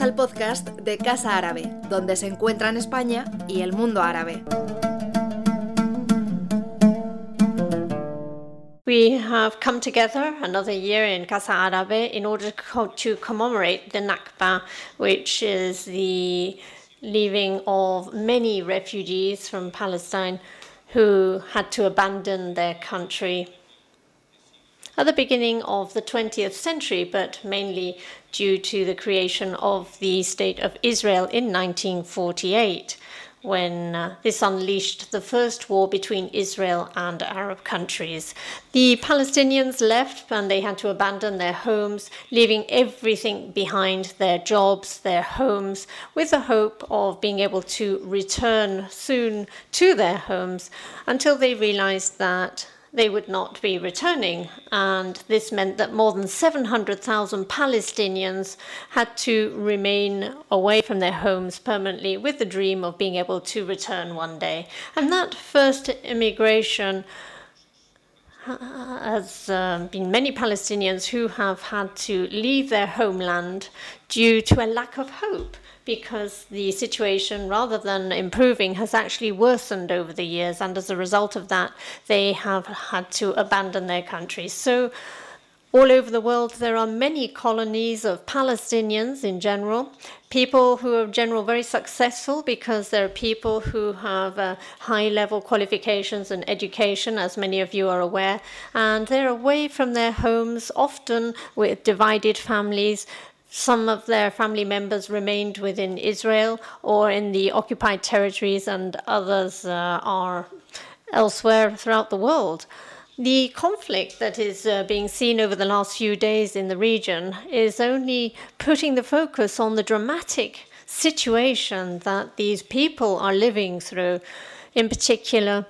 Al podcast de Casa Árabe, donde se encuentran España y el mundo árabe. We have come together another year in Casa Árabe in order to commemorate the Nakba, which is the leaving of many refugees from Palestine who had to abandon their country at the beginning of the 20th century, but mainly due to the creation of the State of Israel in 1948, when uh, this unleashed the first war between Israel and Arab countries. The Palestinians left and they had to abandon their homes, leaving everything behind their jobs, their homes, with the hope of being able to return soon to their homes until they realized that they would not be returning. And this meant that more than 700,000 Palestinians had to remain away from their homes permanently with the dream of being able to return one day. And that first immigration has uh, been many Palestinians who have had to leave their homeland due to a lack of hope because the situation, rather than improving, has actually worsened over the years. And as a result of that, they have had to abandon their country. So, all over the world, there are many colonies of Palestinians in general, people who are in general very successful because they're people who have uh, high level qualifications and education, as many of you are aware, and they're away from their homes, often with divided families, some of their family members remained within Israel or in the occupied territories, and others uh, are elsewhere throughout the world. The conflict that is uh, being seen over the last few days in the region is only putting the focus on the dramatic situation that these people are living through, in particular,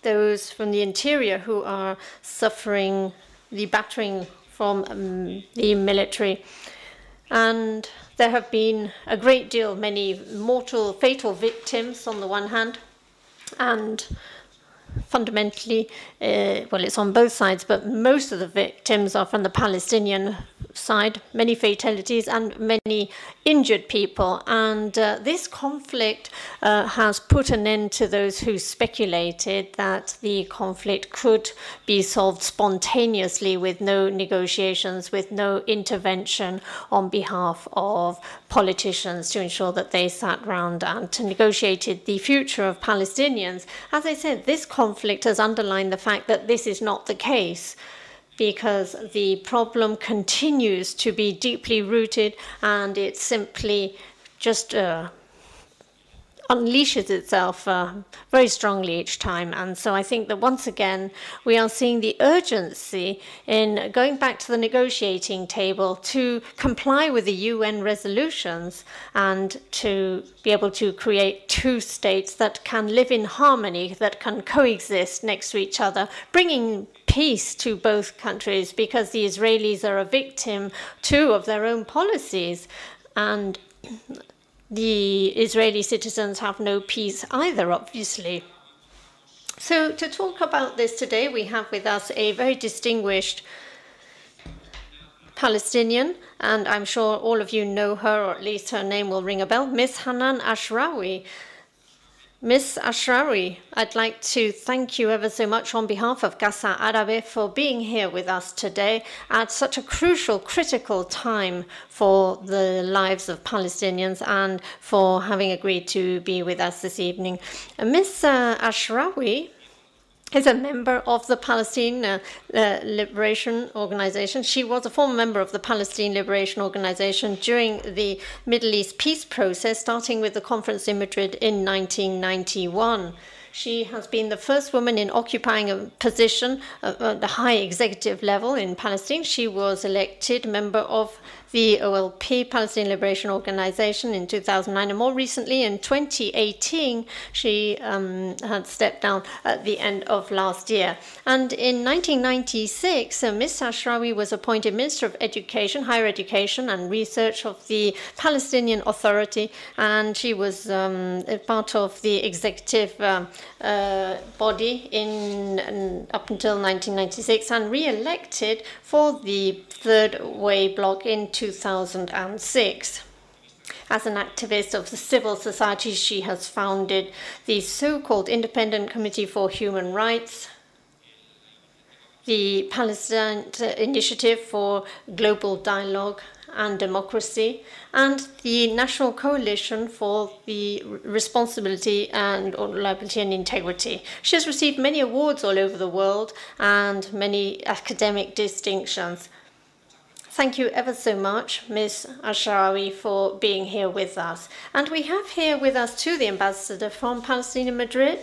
those from the interior who are suffering the battering from um, the military and there have been a great deal, many mortal, fatal victims on the one hand, and fundamentally, uh, well, it's on both sides, but most of the victims are from the Palestinian side, many fatalities and many injured people. And uh, this conflict uh, has put an end to those who speculated that the conflict could be solved spontaneously with no negotiations, with no intervention on behalf of politicians to ensure that they sat round and negotiated the future of Palestinians. As I said, this conflict has underlined the fact that this is not the case because the problem continues to be deeply rooted and it simply just uh, unleashes itself uh, very strongly each time. And so I think that once again, we are seeing the urgency in going back to the negotiating table to comply with the UN resolutions and to be able to create two states that can live in harmony, that can coexist next to each other, bringing peace to both countries because the Israelis are a victim too of their own policies. And the Israeli citizens have no peace either, obviously. So, to talk about this today, we have with us a very distinguished Palestinian, and I'm sure all of you know her, or at least her name will ring a bell, Miss Hanan Ashrawi. Miss Ashrawi, I'd like to thank you ever so much on behalf of Casa Árabe for being here with us today at such a crucial, critical time for the lives of Palestinians and for having agreed to be with us this evening. Miss uh, Ashrawi is a member of the Palestine uh, uh, Liberation Organization. She was a former member of the Palestine Liberation Organization during the Middle East peace process, starting with the conference in Madrid in 1991. She has been the first woman in occupying a position at the high executive level in Palestine. She was elected member of the OLP, Palestinian Liberation Organization, in 2009, and more recently in 2018, she um, had stepped down at the end of last year. And in 1996, uh, Ms. Ashrawi was appointed Minister of Education, Higher Education, and Research of the Palestinian Authority, and she was um, part of the executive uh, uh, body in, in up until 1996 and re-elected for the Third Way bloc in 2006. As an activist of the civil society, she has founded the so called Independent Committee for Human Rights, the Palestine Initiative for Global Dialogue and Democracy, and the National Coalition for the Responsibility and Liability and Integrity. She has received many awards all over the world and many academic distinctions. Thank you ever so much, Ms. Ashrawi, for being here with us. And we have here with us too the ambassador from Palestine in Madrid,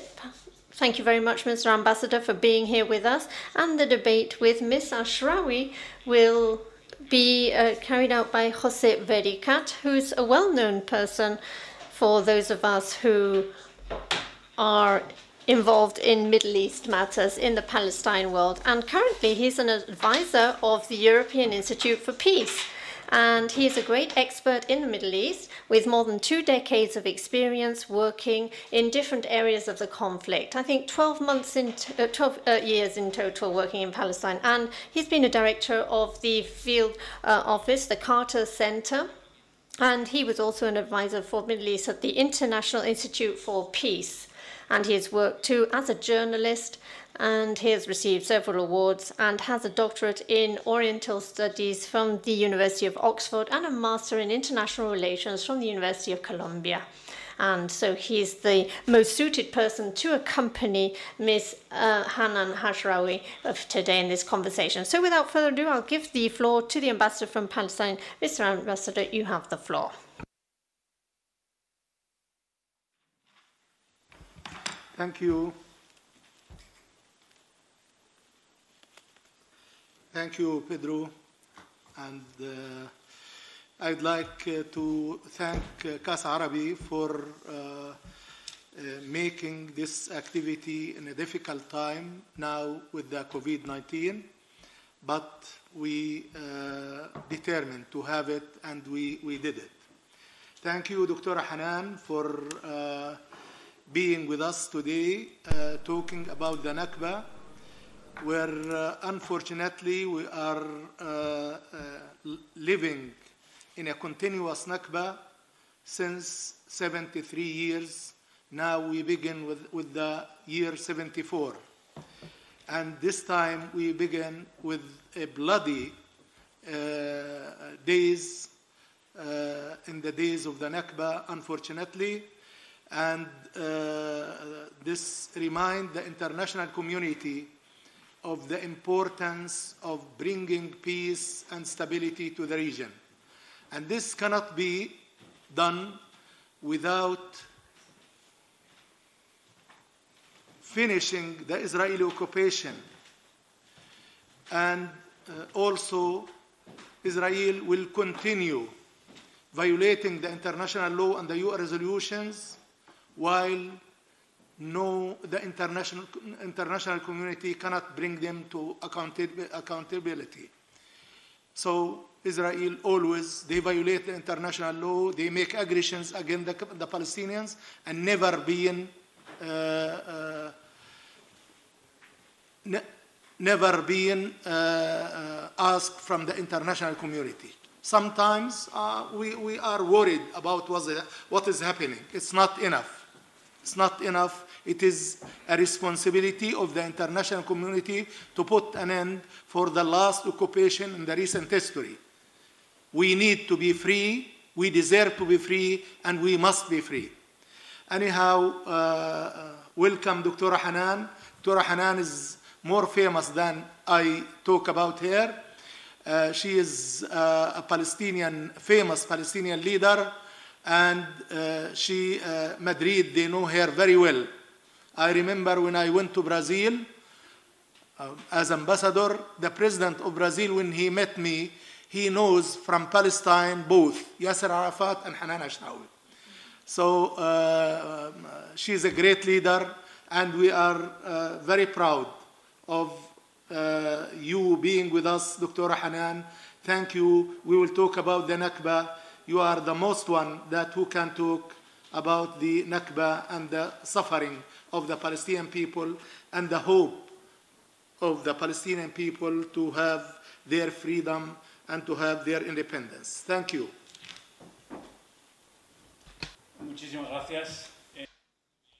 Thank you very much, Mr. Ambassador, for being here with us. And the debate with Ms. Ashrawi will be uh, carried out by Jose Vericat, who's a well known person for those of us who are involved in Middle East matters in the Palestine world. And currently, he's an advisor of the European Institute for Peace and he is a great expert in the Middle East with more than two decades of experience working in different areas of the conflict. I think 12 months in uh, 12 uh, years in total working in Palestine, and he's been a director of the field uh, office, the Carter Center. And he was also an advisor for Middle East at the International Institute for Peace. And he has worked too as a journalist and he has received several awards and has a doctorate in Oriental Studies from the University of Oxford and a master in International Relations from the University of Columbia. And so he's the most suited person to accompany Ms. Uh, Hanan Ashrawi of today in this conversation. So without further ado, I'll give the floor to the ambassador from Palestine. Mr. Ambassador, you have the floor. Thank you. Thank you, Pedro. And uh, I'd like uh, to thank uh, Casa Árabe for uh, uh, making this activity in a difficult time now with the COVID-19, but we uh, determined to have it and we, we did it. Thank you, Dr. Hanan, for being with us today, uh, talking about the Nakba where uh, unfortunately we are uh, uh, living in a continuous Nakba since 73 years. Now we begin with, with the year 74. And this time we begin with a bloody uh, days uh, in the days of the Nakba, unfortunately. And uh, this remind the international community of the importance of bringing peace and stability to the region. And this cannot be done without finishing the Israeli occupation. And uh, also, Israel will continue violating the international law and the UN resolutions while no, the international, international community cannot bring them to accountability. So Israel always, they violate the international law, they make aggressions against the, the Palestinians and never being, uh, uh, ne never being uh, uh asked from the international community. Sometimes uh, we, we are worried about what is happening. It's not enough. It's not enough it is a responsibility of the international community to put an end for the last occupation in the recent history. We need to be free, we deserve to be free, and we must be free. Anyhow, uh, uh welcome Dr. Hanan. Dr. Hanan is more famous than I talk about here. Uh, she is uh, a Palestinian, famous Palestinian leader, and uh, she, uh, Madrid, they know her very well. I remember when I went to Brazil uh, as ambassador, the president of Brazil, when he met me, he knows from Palestine both Yasser Arafat and Hanan Ashrawi. So uh, um, she's a great leader, and we are uh, very proud of uh, you being with us, Dr. Hanan. Thank you. We will talk about the Nakba. You are the most one that who can talk about the Nakba and the suffering of the Palestinian people and the hope of the Palestinian people to have their freedom and to have their independence. Thank you. Muchísimas gracias.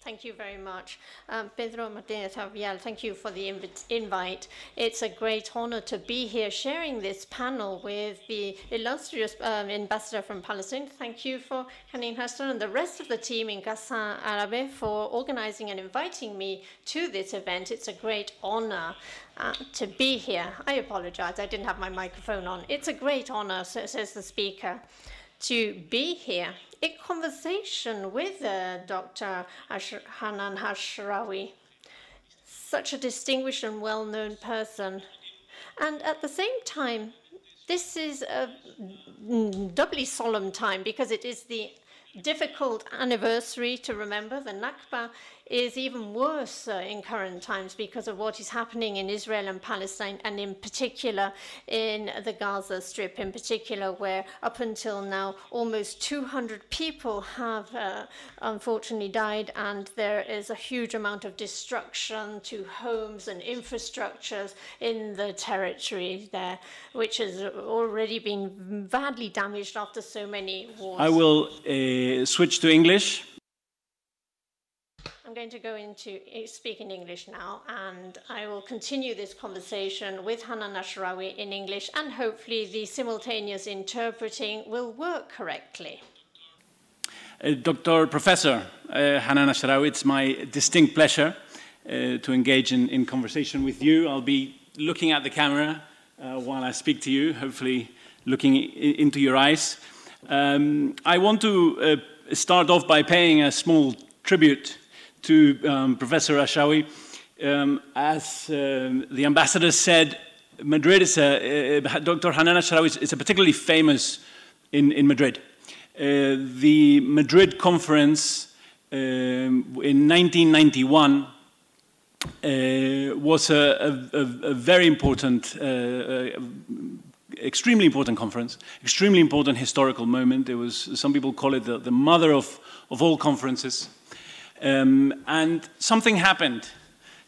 Thank you very much. Um, Pedro Martínez-Avial, thank you for the inv invite. It's a great honor to be here sharing this panel with the illustrious um, ambassador from Palestine. Thank you for Hanin Hassan and the rest of the team in Casa Arabe for organizing and inviting me to this event. It's a great honor uh, to be here. I apologize, I didn't have my microphone on. It's a great honor, says the speaker to be here in conversation with uh, Dr. Ash- Hanan Ashrawi, such a distinguished and well known person. And at the same time, this is a doubly solemn time because it is the difficult anniversary to remember. The Nakba is even worse uh, in current times because of what is happening in Israel and Palestine, and in particular in the Gaza Strip, in particular, where up until now almost 200 people have uh, unfortunately died, and there is a huge amount of destruction to homes and infrastructures in the territory there, which has already been badly damaged after so many wars. I will uh, switch to English. I'm going to go into speak in English now, and I will continue this conversation with Hanan Ashrawi in English, and hopefully the simultaneous interpreting will work correctly. Uh, Dr. Professor uh, Hanan Ashrawi, it's my distinct pleasure uh, to engage in, in, conversation with you. I'll be looking at the camera uh, while I speak to you, hopefully looking into your eyes. Um, I want to uh, start off by paying a small tribute to um, Professor Ashrawi. Um, as um, the ambassador said, Madrid is a, uh, Dr. Hanan Ashrawi is, is, a particularly famous in, in Madrid. Uh, the Madrid conference um, in 1991 uh, was a, a, a, very important, uh, uh, extremely important conference, extremely important historical moment. It was, some people call it the, the mother of, of all conferences. Um, and something happened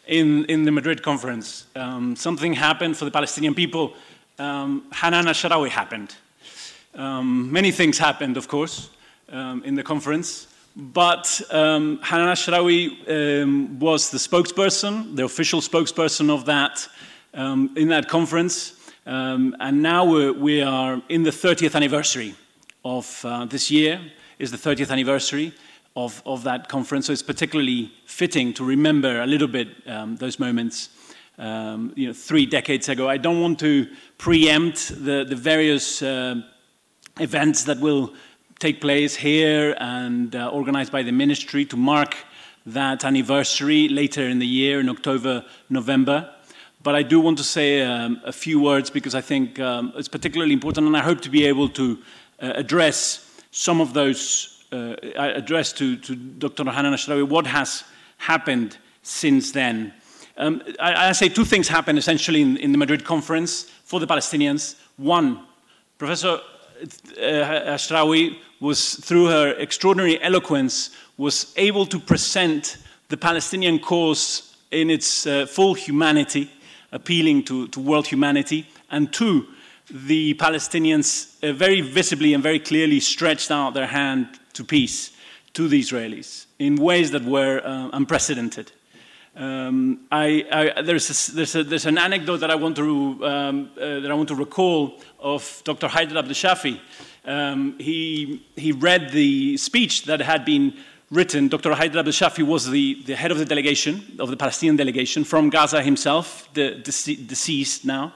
in, in the Madrid conference. Um, something happened for the Palestinian people. Um, Hanan Ashrawi happened. Um, many things happened, of course, um, in the conference. But um, Hanan Ashrawi um, was the spokesperson, the official spokesperson of that in that conference. and now we're, we are in the 30th anniversary of uh, this year, is the 30th anniversary of, of that conference. So it's particularly fitting to remember a little bit um, those moments um, you know, three decades ago. I don't want to preempt the, the various uh, events that will take place here and uh, organized by the ministry to mark that anniversary later in the year, in October, November. But I do want to say um, a few words because I think um, it's particularly important, and I hope to be able to uh, address some of those uh, addressed to, to Dr. Hanan Ashrawi, what has happened since then? Um, I, I, say two things happened essentially in, in, the Madrid conference for the Palestinians. One, Professor uh, Ashrawi was, through her extraordinary eloquence, was able to present the Palestinian cause in its uh, full humanity, appealing to, to world humanity. And two, the Palestinians uh, very visibly and very clearly stretched out their hand to peace to the Israelis in ways that were uh, unprecedented. Um, I, I, there's, a, there's, a, there's, an anecdote that I want to, um, uh, that I want to recall of Dr. Haider Abdel Shafi. Um, he, he read the speech that had been written. Dr. Haider Abdel Shafi was the, the head of the delegation, of the Palestinian delegation, from Gaza himself, the, deceased now.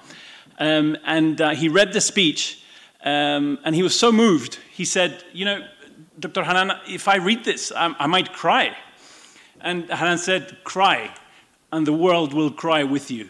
Um, and uh, he read the speech, um, and he was so moved. He said, You know, Dr. Hanan, if I read this, I, I might cry. And Hanan said, Cry, and the world will cry with you.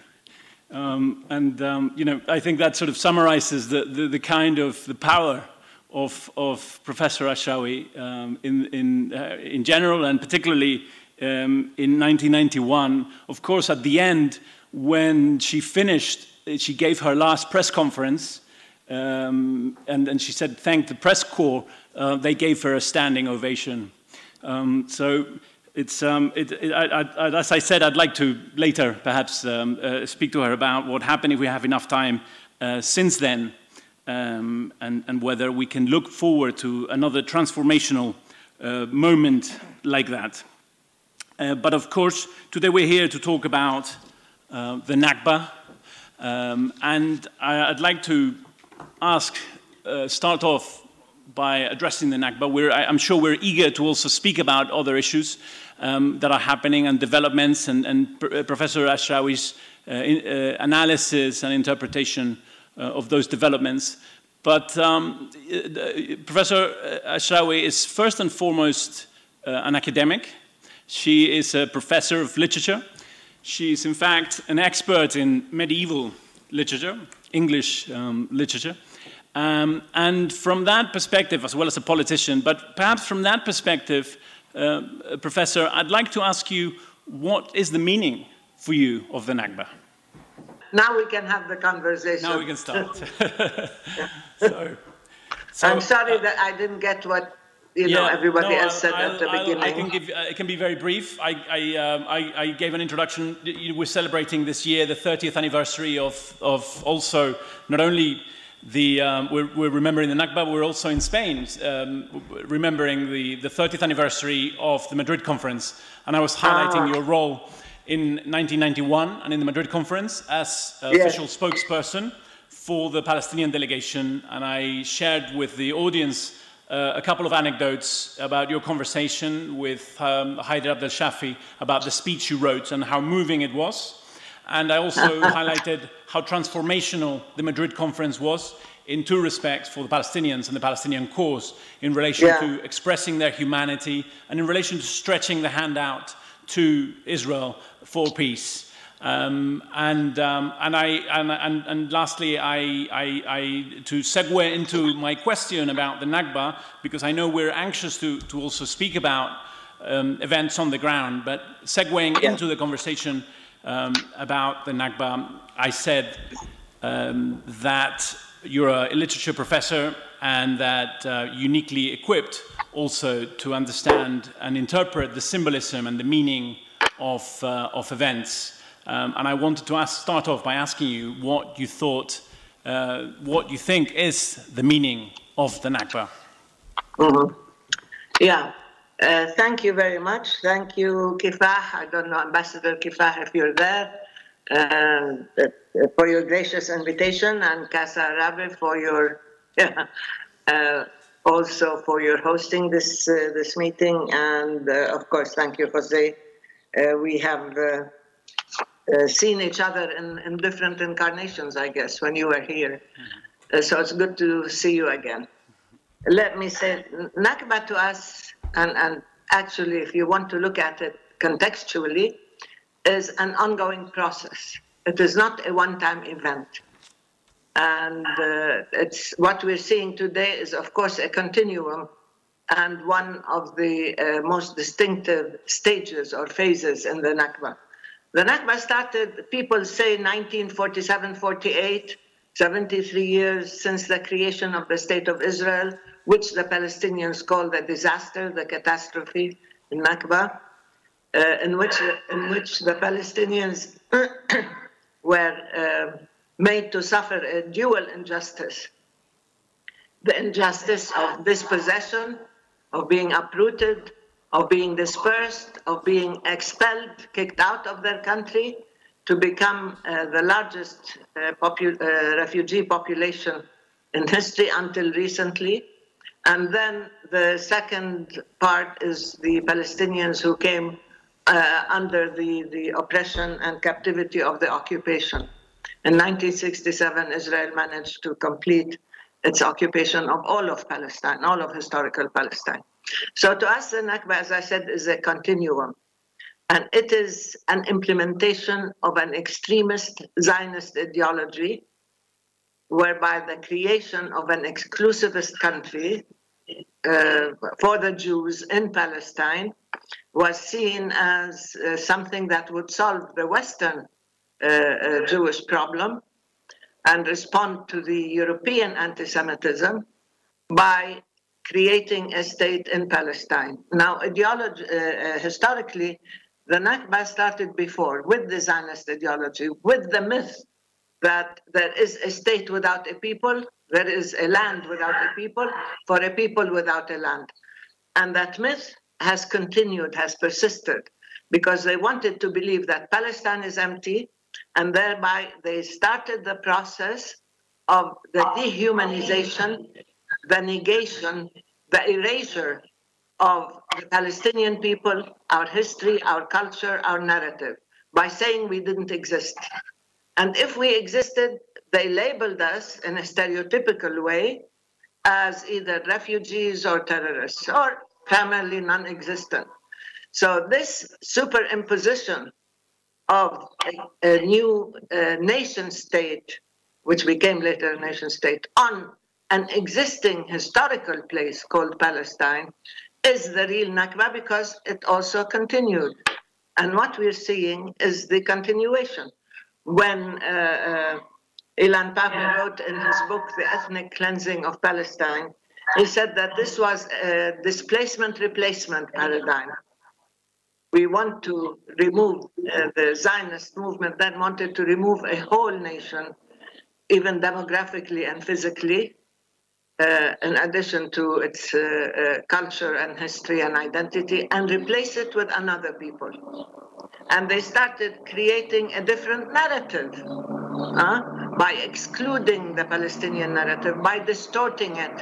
Um, and, um, you know, I think that sort of summarizes the, the, the kind of the power of, of Professor Ashrawi um, in, in, uh, in general and particularly um, in 1991. Of course, at the end, when she finished, she gave her last press conference um, and, and she said, thank the press corps uh, they gave her a standing ovation. Um, so it's, um, it, it, I, I, as I said, I'd like to later perhaps um, uh, speak to her about what happened if we have enough time uh, since then, um, and, and, whether we can look forward to another transformational uh, moment like that. Uh, but of course, today we're here to talk about uh, the Nakba. Um, and I, would like to ask, uh, start off by addressing the Nakba. We're, I, am sure we're eager to also speak about other issues um, that are happening and developments and, and Pr Professor Ashrawi's uh, in, uh, analysis and interpretation uh, of those developments. But um, Professor Ashrawi is first and foremost an academic. She is a professor of literature. She is, in fact, an expert in medieval literature, English um, literature. Um, and from that perspective, as well as a politician, but perhaps from that perspective, uh, Professor, I'd like to ask you what is the meaning for you of the Nakba? Now we can have the conversation. Now we can start. so, so, I'm sorry uh, that I didn't get what you yeah, know everybody no, else said I'll, at the I'll, beginning. I can give. Uh, it can be very brief. I I, um, I, I gave an introduction. We're celebrating this year the 30th anniversary of of also not only the, um, we're, we're, remembering the Nakba, we're also in Spain, um, remembering the, the 30th anniversary of the Madrid conference. And I was highlighting ah. your role in 1991 and in the Madrid conference as yes. official spokesperson for the Palestinian delegation. And I shared with the audience uh, a couple of anecdotes about your conversation with um, Haider Abdel Shafi about the speech you wrote and how moving it was. And I also highlighted how transformational the Madrid conference was in two respects for the Palestinians and the Palestinian cause in relation yeah. to expressing their humanity and in relation to stretching the hand out to Israel for peace. Um, and, um, and, I, and, and, and lastly, I, I, I, to segue into my question about the Nakba, because I know we're anxious to, to also speak about um, events on the ground, but segueing yeah. into the conversation um, about the Nakba, I said um, that you're a literature professor and that uh, uniquely equipped also to understand and interpret the symbolism and the meaning of, uh, of events. Um, and I wanted to ask, start off by asking you what you thought, uh, what you think is the meaning of the Nakba. Mm-hmm. Yeah, uh, thank you very much. Thank you, Kifah. I don't know, Ambassador Kifah, if you're there, uh, for your gracious invitation, and Casa Arabe for your uh, also for your hosting this uh, this meeting, and uh, of course, thank you, Jose. we have. Seen each other in, in different incarnations, I guess, when you were here. Mm-hmm. so it's good to see you again. Let me say, Nakba to us and, and actually, if you want to look at it contextually, is an ongoing process. It is not a one-time event. And uh, it's what we're seeing today is, of course, a continuum and one of the uh, most distinctive stages or phases in the Nakba. The Nakba started, people say 1947 48, 73 years since the creation of the State of Israel which the Palestinians call the disaster, the catastrophe in Nakba, uh, in, which, in which the Palestinians were uh, made to suffer a dual injustice. The injustice of dispossession, of being uprooted, of being dispersed, of being expelled, kicked out of their country, to become uh, the largest uh, popu uh, refugee population in history until recently, and then the second part is the Palestinians who came uh, under the, the oppression and captivity of the occupation. In 1967, Israel managed to complete its occupation of all of Palestine, all of historical Palestine. So to us, the Nakba, as I said, is a continuum. And it is an implementation of an extremist Zionist ideology whereby the creation of an exclusivist country uh, for the Jews in Palestine was seen as uh, something that would solve the Western uh, uh Jewish problem and respond to the European anti Semitism by creating a state in Palestine. Now, ideology, uh, uh, historically, the Nakba started before with the Zionist ideology, with the myth that there is a state without a people, there is a land without a people, for a people without a land. And that myth has continued, has persisted, because they wanted to believe that Palestine is empty, and thereby they started the process of the dehumanization, the negation, the erasure of the Palestinian people, our history, our culture, our narrative, by saying we didn't exist. And if we existed, they labeled us in a stereotypical way as either refugees or terrorists, or primarily non existent. So, this superimposition of a, a new uh, nation state, which became later a nation state, on an existing historical place called Palestine, is the real Nakba because it also continued. And what we're seeing is the continuation. When uh, uh, Ilan Pappé wrote in his book, The Ethnic Cleansing of Palestine, he said that this was a displacement replacement paradigm. We want to remove uh, the Zionist movement, then wanted to remove a whole nation, even demographically and physically, in addition to its uh, uh, culture and history and identity, and replace it with another people. And they started creating a different narrative uh, by excluding the Palestinian narrative, by distorting it,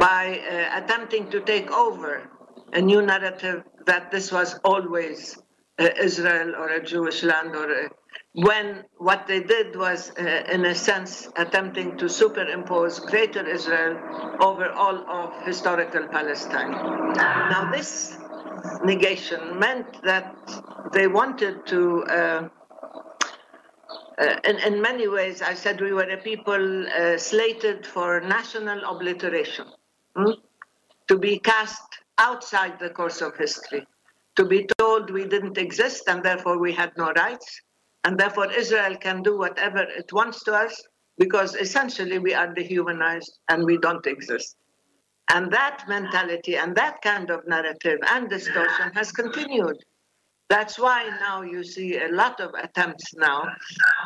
by uh, attempting to take over a new narrative that this was always uh, Israel or a Jewish land or a when what they did was, uh, in a sense, attempting to superimpose Greater Israel over all of historical Palestine. Now, this negation meant that they wanted to. Uh, uh, in, in, many ways, I said we were a people uh, slated for national obliteration, hmm? to be cast outside the course of history, to be told we didn't exist and therefore we had no rights, and therefore, Israel can do whatever it wants to us because essentially we are dehumanized and we don't exist. And that mentality and that kind of narrative and distortion has continued. That's why now you see a lot of attempts now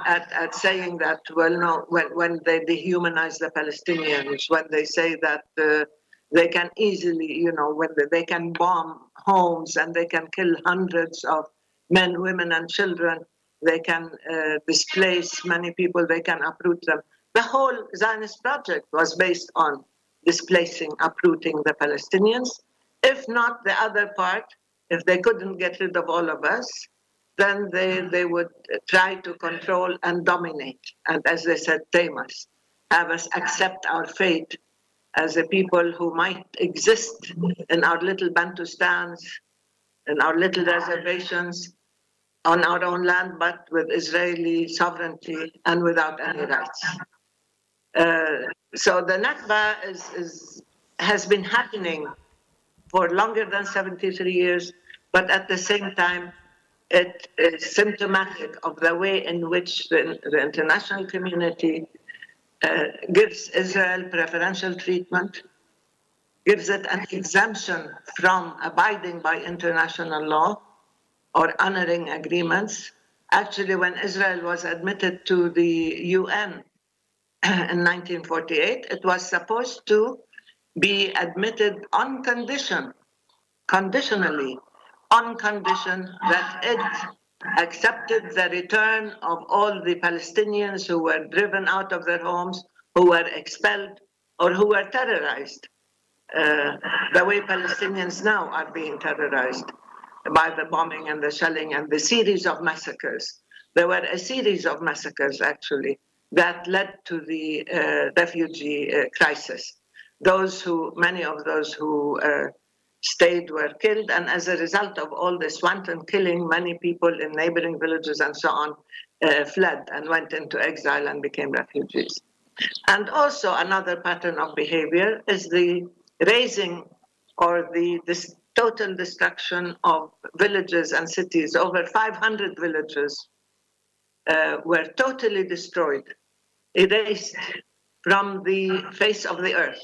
at, at saying that, well, no, when, when they dehumanize the Palestinians, when they say that uh, they can easily, you know, when they, they can bomb homes and they can kill hundreds of men, women, and children they can uh, displace many people, they can uproot them. The whole Zionist project was based on displacing, uprooting the Palestinians. If not the other part, if they couldn't get rid of all of us, then they, they would try to control and dominate. And as they said, tame us, have us accept our fate as a people who might exist in our little Bantustans, in our little reservations, on our own land, but with Israeli sovereignty and without any rights. Uh, so the Nakba is, is, has been happening for longer than 73 years, but at the same time, it is symptomatic of the way in which the, the international community uh, gives Israel preferential treatment, gives it an exemption from abiding by international law, or honoring agreements. Actually, when Israel was admitted to the UN in 1948, it was supposed to be admitted on condition, conditionally, on condition that it accepted the return of all the Palestinians who were driven out of their homes, who were expelled, or who were terrorized, uh, the way Palestinians now are being terrorized by the bombing and the shelling and the series of massacres. There were a series of massacres, actually, that led to the uh, refugee uh, crisis. Those who, many of those who uh, stayed were killed, and as a result of all this wanton killing, many people in neighboring villages and so on uh, fled and went into exile and became refugees. And also, another pattern of behavior is the raising or the this total destruction of villages and cities. Over 500 villages uh, were totally destroyed, erased from the face of the earth.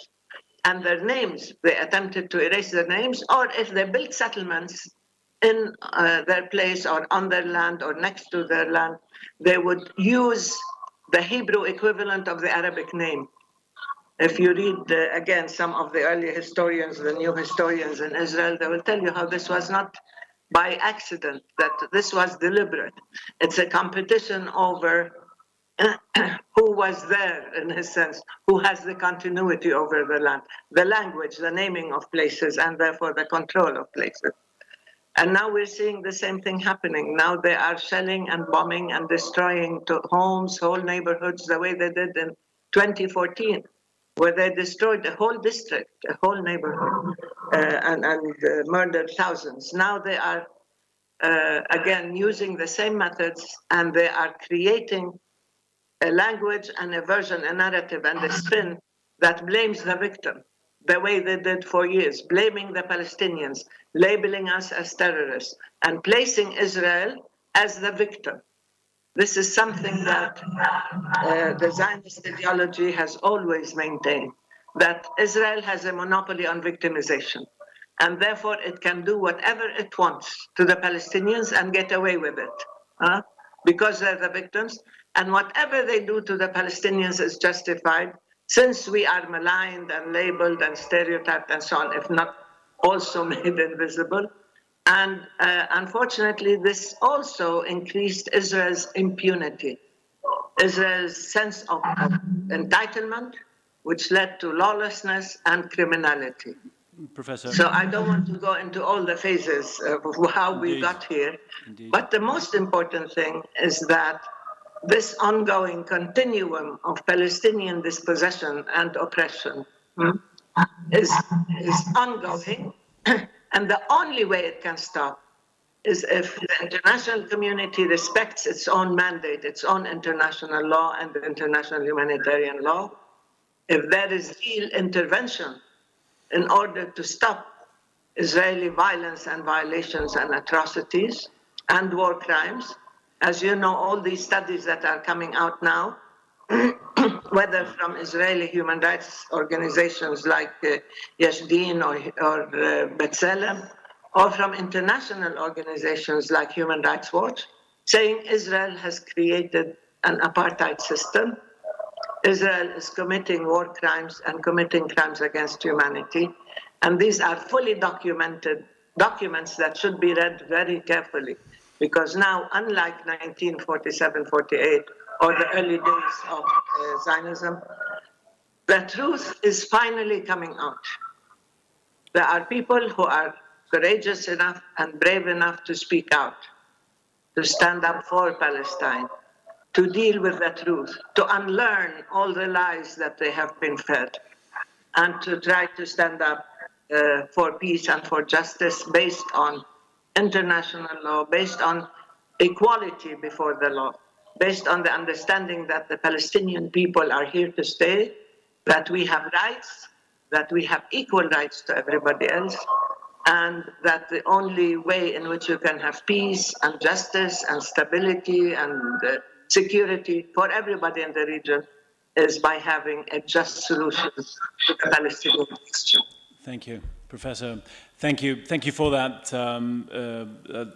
And their names, they attempted to erase their names, or if they built settlements in uh, their place or on their land or next to their land, they would use the Hebrew equivalent of the Arabic name if you read uh, again some of the early historians, the new historians in Israel, they will tell you how this was not by accident, that this was deliberate. It's a competition over who was there, in a sense, who has the continuity over the land, the language, the naming of places, and therefore the control of places. And now we're seeing the same thing happening. Now they are shelling and bombing and destroying homes, whole neighborhoods, the way they did in 2014, where they destroyed a whole district, a whole neighborhood, uh, and, and uh, murdered thousands. Now they are, uh, again, using the same methods and they are creating a language and a version, a narrative and a spin that blames the victim the way they did for years, blaming the Palestinians, labeling us as terrorists, and placing Israel as the victim. This is something that uh, the Zionist ideology has always maintained that Israel has a monopoly on victimization, and therefore it can do whatever it wants to the Palestinians and get away with it huh? because they're the victims. And whatever they do to the Palestinians is justified since we are maligned and labeled and stereotyped and so on, if not also made invisible. And uh, unfortunately, this also increased Israel's impunity, Israel's sense of, of entitlement, which led to lawlessness and criminality. Professor. So I don't want to go into all the phases of how we got here. Indeed. But the most important thing is that this ongoing continuum of Palestinian dispossession and oppression hmm, is, is ongoing. and the only way it can stop is if the international community respects its own mandate, its own international law and international humanitarian law. If there is real intervention in order to stop Israeli violence and violations and atrocities and war crimes. As you know, all these studies that are coming out now, whether from Israeli human rights organizations like uh, Yesh Din or, or uh, B'Tselem, or from international organizations like Human Rights Watch, saying Israel has created an apartheid system Israel is committing war crimes and committing crimes against humanity. And these are fully documented documents that should be read very carefully. Because now, unlike 1947 48 or the early days of uh, Zionism, the truth is finally coming out. There are people who are courageous enough and brave enough to speak out, to stand up for Palestine, to deal with the truth, to unlearn all the lies that they have been fed, and to try to stand up uh, for peace and for justice based on international law, based on equality before the law, based on the understanding that the Palestinian people are here to stay, that we have rights, that we have equal rights to everybody else, and that the only way in which you can have peace and justice and stability and uh, security for everybody in the region is by having a just solution to the Palestinian question. Thank you, Professor. Thank you. Thank you for that um, uh, uh,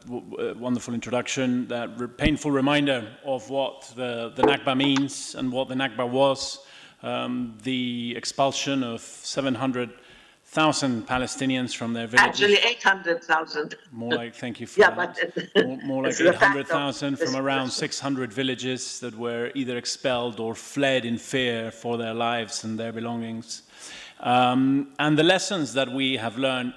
w- uh, wonderful introduction, that re- painful reminder of what the, the Nakba means and what the Nakba was. Um, the expulsion of 700,000 Palestinians from their villages. Actually, 800,000. More like, thank you for Yeah, that. but more, more like it's the fact of 800,000 from around 600 villages that were either expelled or fled in fear for their lives and their belongings. Um, and the lessons that we have learned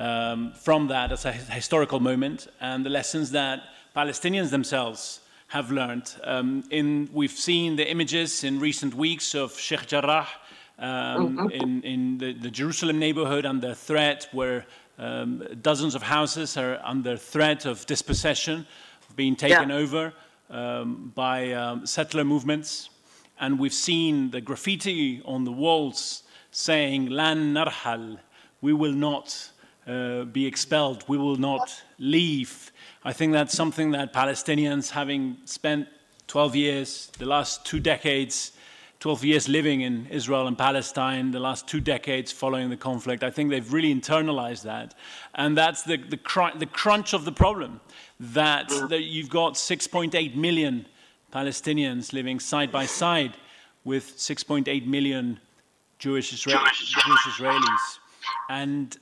um, from that as a historical moment, and the lessons that Palestinians themselves have learned. Um, in, we've seen the images in recent weeks of Sheikh Jarrah um, in, in the, the Jerusalem neighborhood under threat, where um, dozens of houses are under threat of dispossession, of being taken Yeah. over um, by um, settler movements. And we've seen the graffiti on the walls saying, Lan narhal, we will not uh, be expelled, we will not leave. I think that's something that Palestinians, having spent 12 years, the last two decades, 12 years living in Israel and Palestine, the last two decades following the conflict, I think they've really internalized that. And that's the, the, cr- the crunch of the problem that, that you've got 6.8 million Palestinians living side by side with 6.8 million Jewish, Isra- Jewish Israelis, and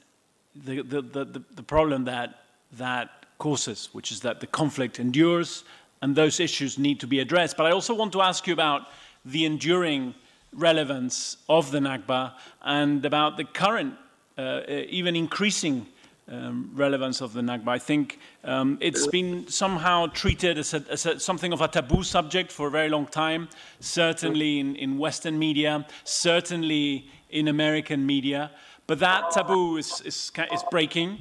the, the, the, the problem that that causes, which is that the conflict endures and those issues need to be addressed. But I also want to ask you about the enduring relevance of the Nakba and about the current, uh, even increasing um, relevance of the Nakba. I think um, it's been somehow treated as, a, as a, something of a taboo subject for a very long time, certainly in, in Western media, certainly in American media. But that taboo is, is, is breaking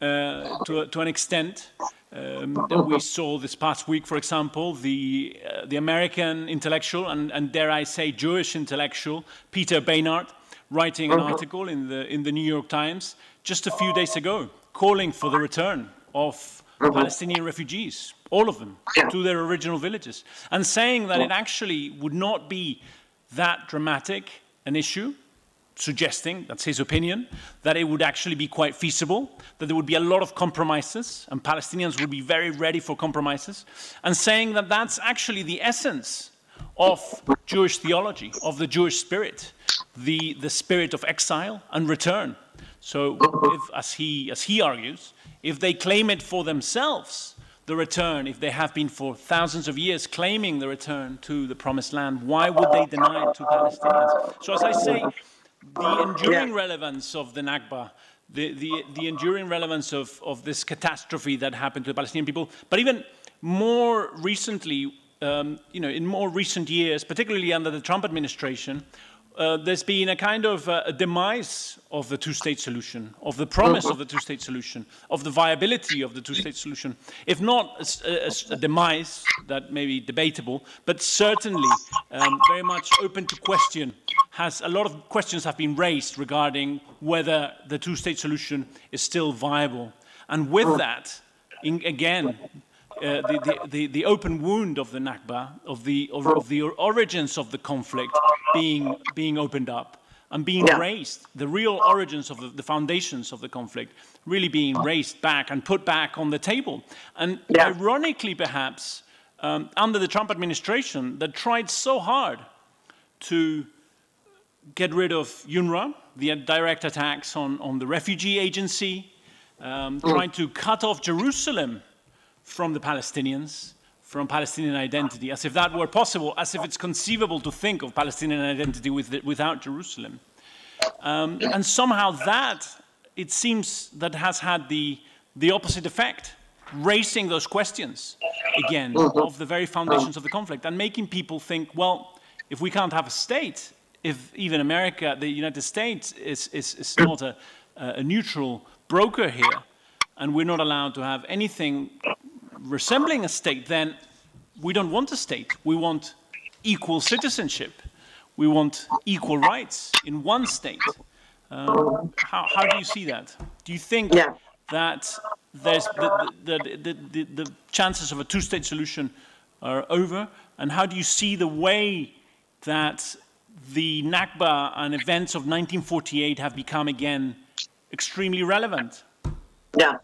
uh, to, to an extent. Um, that we saw this past week, for example, the, uh, the American intellectual and, and, dare I say, Jewish intellectual, Peter Beinart, writing an article in the, in the New York Times just a few days ago, calling for the return of Palestinian refugees, all of them, to their original villages, and saying that it actually would not be that dramatic an issue suggesting, that's his opinion, that it would actually be quite feasible, that there would be a lot of compromises, and Palestinians would be very ready for compromises, and saying that that's actually the essence of Jewish theology, of the Jewish spirit, the, the spirit of exile and return. So, if, as, he, as he argues, if they claim it for themselves, the return, if they have been for thousands of years claiming the return to the promised land, why would they deny it to Palestinians? So, as I say, the enduring yeah. relevance of the Nakba, the, the, the enduring relevance of, of this catastrophe that happened to the Palestinian people, but even more recently, um, you know, in more recent years, particularly under the Trump administration, uh, there's been a kind of uh, a demise of the two-state solution, of the promise of the two-state solution, of the viability of the two-state solution. If not a, a, a, demise, that may be debatable, but certainly um, very much open to question. Has a lot of questions have been raised regarding whether the two-state solution is still viable, and with that, in, again, uh, the, the, the, open wound of the Nakba, of the, of, of, the origins of the conflict being, being opened up and being yeah. raised, the real origins of the, the, foundations of the conflict really being raised back and put back on the table. And yeah. ironically, perhaps, um, under the Trump administration that tried so hard to get rid of UNRWA, the direct attacks on, on the refugee agency, um, mm. trying to cut off Jerusalem from the Palestinians, from Palestinian identity, as if that were possible, as if it's conceivable to think of Palestinian identity with the, without Jerusalem. Um, and somehow that, it seems, that has had the, the opposite effect, raising those questions again of the very foundations of the conflict and making people think, well, if we can't have a state, if even America, the United States, is, is, is not a, a neutral broker here, and we're not allowed to have anything resembling a state, then we don't want a state. We want equal citizenship. We want equal rights in one state. Um, how, how do you see that? Do you think yeah. that there's the, the, the, the, chances of a two-state solution are over? And how do you see the way that the Nakba and events of 1948 have become again extremely relevant? Yeah.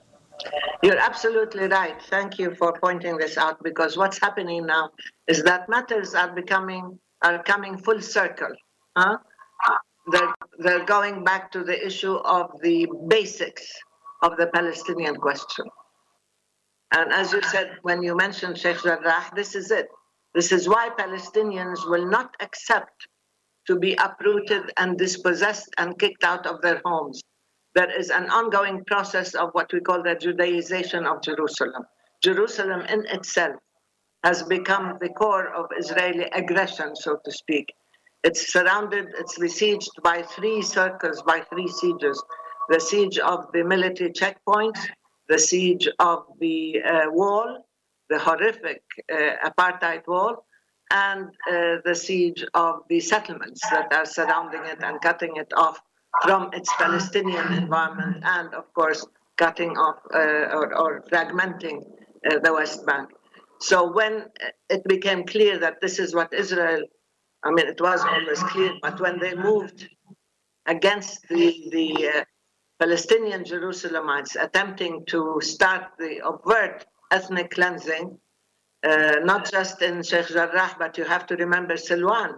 You're absolutely right. Thank you for pointing this out because what's happening now is that matters are becoming are coming full circle. Huh? They're, they're going back to the issue of the basics of the Palestinian question. And as you said, when you mentioned Sheikh Jarrah, this is it. This is why Palestinians will not accept to be uprooted and dispossessed and kicked out of their homes there is an ongoing process of what we call the Judaization of Jerusalem. Jerusalem in itself has become the core of Israeli aggression, so to speak. It's surrounded, it's besieged by three circles, by three sieges the siege of the military checkpoints, the siege of the uh, wall, the horrific uh, apartheid wall, and uh, the siege of the settlements that are surrounding it and cutting it off from its Palestinian environment and, of course, cutting off uh, or, or, fragmenting uh, the West Bank. So when it became clear that this is what Israel, I mean, it was always clear, but when they moved against the, the uh, Palestinian Jerusalemites attempting to start the overt ethnic cleansing, uh, not just in Sheikh Jarrah, but you have to remember Silwan,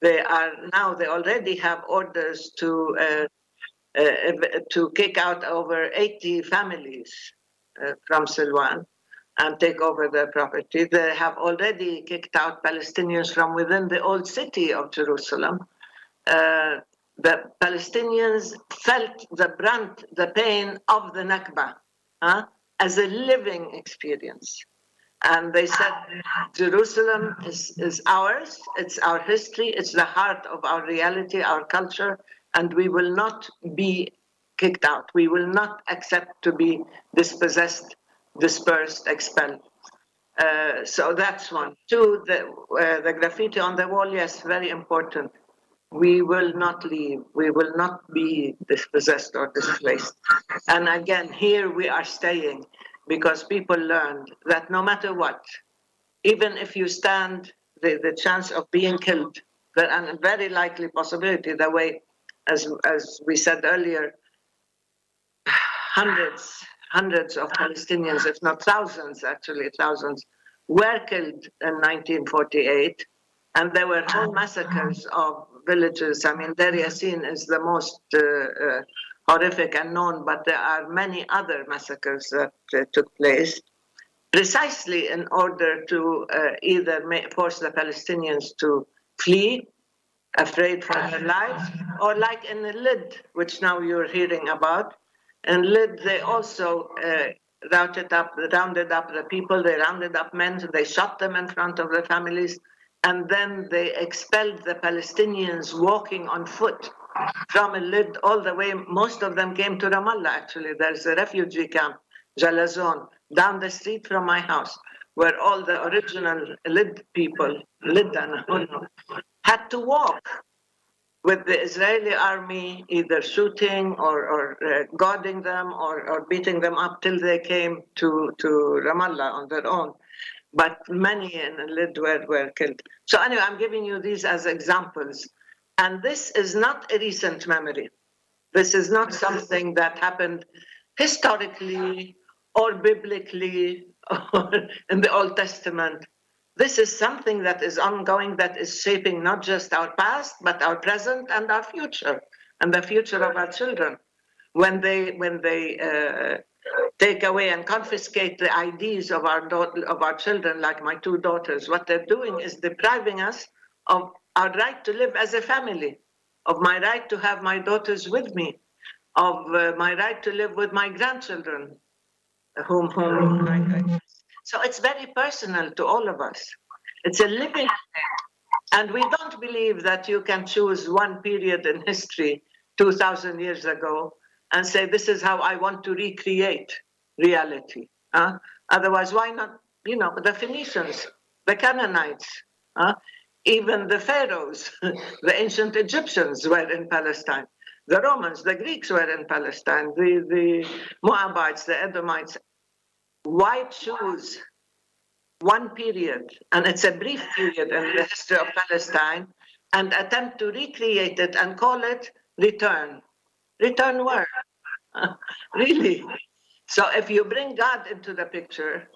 They are now, they already have orders to, uh, uh, to kick out over 80 families uh, from Silwan and take over their property. They have already kicked out Palestinians from within the old city of Jerusalem. Uh, the Palestinians felt the brunt, the pain of the Nakba as a living experience. And they said, Jerusalem is, is ours, it's our history, it's the heart of our reality, our culture, and we will not be kicked out. We will not accept to be dispossessed, dispersed, expelled. Uh, so that's one. Two, the, uh, the graffiti on the wall, yes, very important. We will not leave. We will not be dispossessed or displaced. And again, here we are staying because people learned that no matter what, even if you stand the, the chance of being killed, that and a very likely possibility, the way, as, as we said earlier, hundreds, hundreds of Palestinians, if not thousands, actually thousands, were killed in 1948. And there were whole massacres of villages. I mean, Deir Yassin is the most uh, uh, horrific and known, but there are many other massacres that uh, took place precisely in order to uh, either force the Palestinians to flee, afraid for their lives, or like in the Lid, which now you're hearing about. In Lid, they also uh, routed up, rounded up the people, they rounded up men, they shot them in front of the families, and then they expelled the Palestinians walking on foot from Lid all the way. Most of them came to Ramallah, actually. There's a refugee camp, Jalazon, down the street from my house, where all the original Lid people, Lid had to walk with the Israeli army either shooting or, or uh, guarding them or, or beating them up till they came to, to Ramallah on their own. But many in Lid were, were killed. So anyway, I'm giving you these as examples and this is not a recent memory. This is not something that happened historically or biblically or in the Old Testament. This is something that is ongoing, that is shaping not just our past, but our present and our future, and the future of our children. When they when they uh, take away and confiscate the IDs of our of our children, like my two daughters, what they're doing is depriving us of our right to live as a family, of my right to have my daughters with me, of uh, my right to live with my grandchildren, whom, whom I, I, so it's very personal to all of us. It's a living thing. and we don't believe that you can choose one period in history 2,000 years ago and say, this is how I want to recreate reality. Uh? Otherwise, why not, you know, the Phoenicians, the Canaanites, uh? Even the pharaohs, the ancient Egyptians were in Palestine. The Romans, the Greeks were in Palestine. The, the Moabites, the Edomites. Why choose one period, and it's a brief period in the history of Palestine, and attempt to recreate it and call it return? Return where? really? So if you bring God into the picture,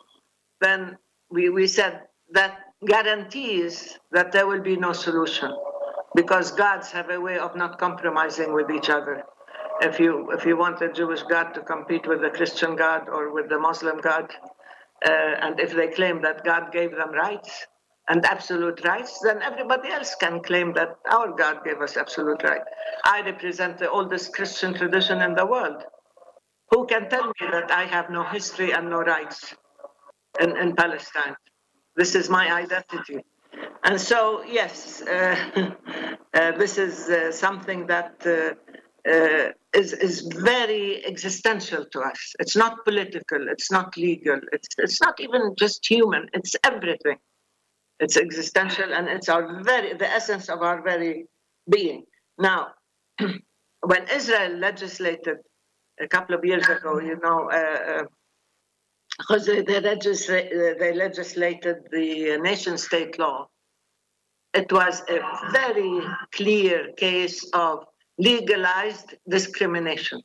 then we, we said that guarantees that there will be no solution because gods have a way of not compromising with each other. If you if you want a Jewish God to compete with the Christian God or with the Muslim God, uh, and if they claim that God gave them rights and absolute rights, then everybody else can claim that our God gave us absolute right. I represent the oldest Christian tradition in the world. Who can tell me that I have no history and no rights in, in Palestine? This is my identity. And so, yes, uh, uh, this is uh, something that uh, uh, is is very existential to us. It's not political, it's not legal, it's, it's not even just human, it's everything. It's existential and it's our very, the essence of our very being. Now, when Israel legislated a couple of years ago, you know, uh, because they, they, legisla- they legislated the nation state law. It was a very clear case of legalized discrimination.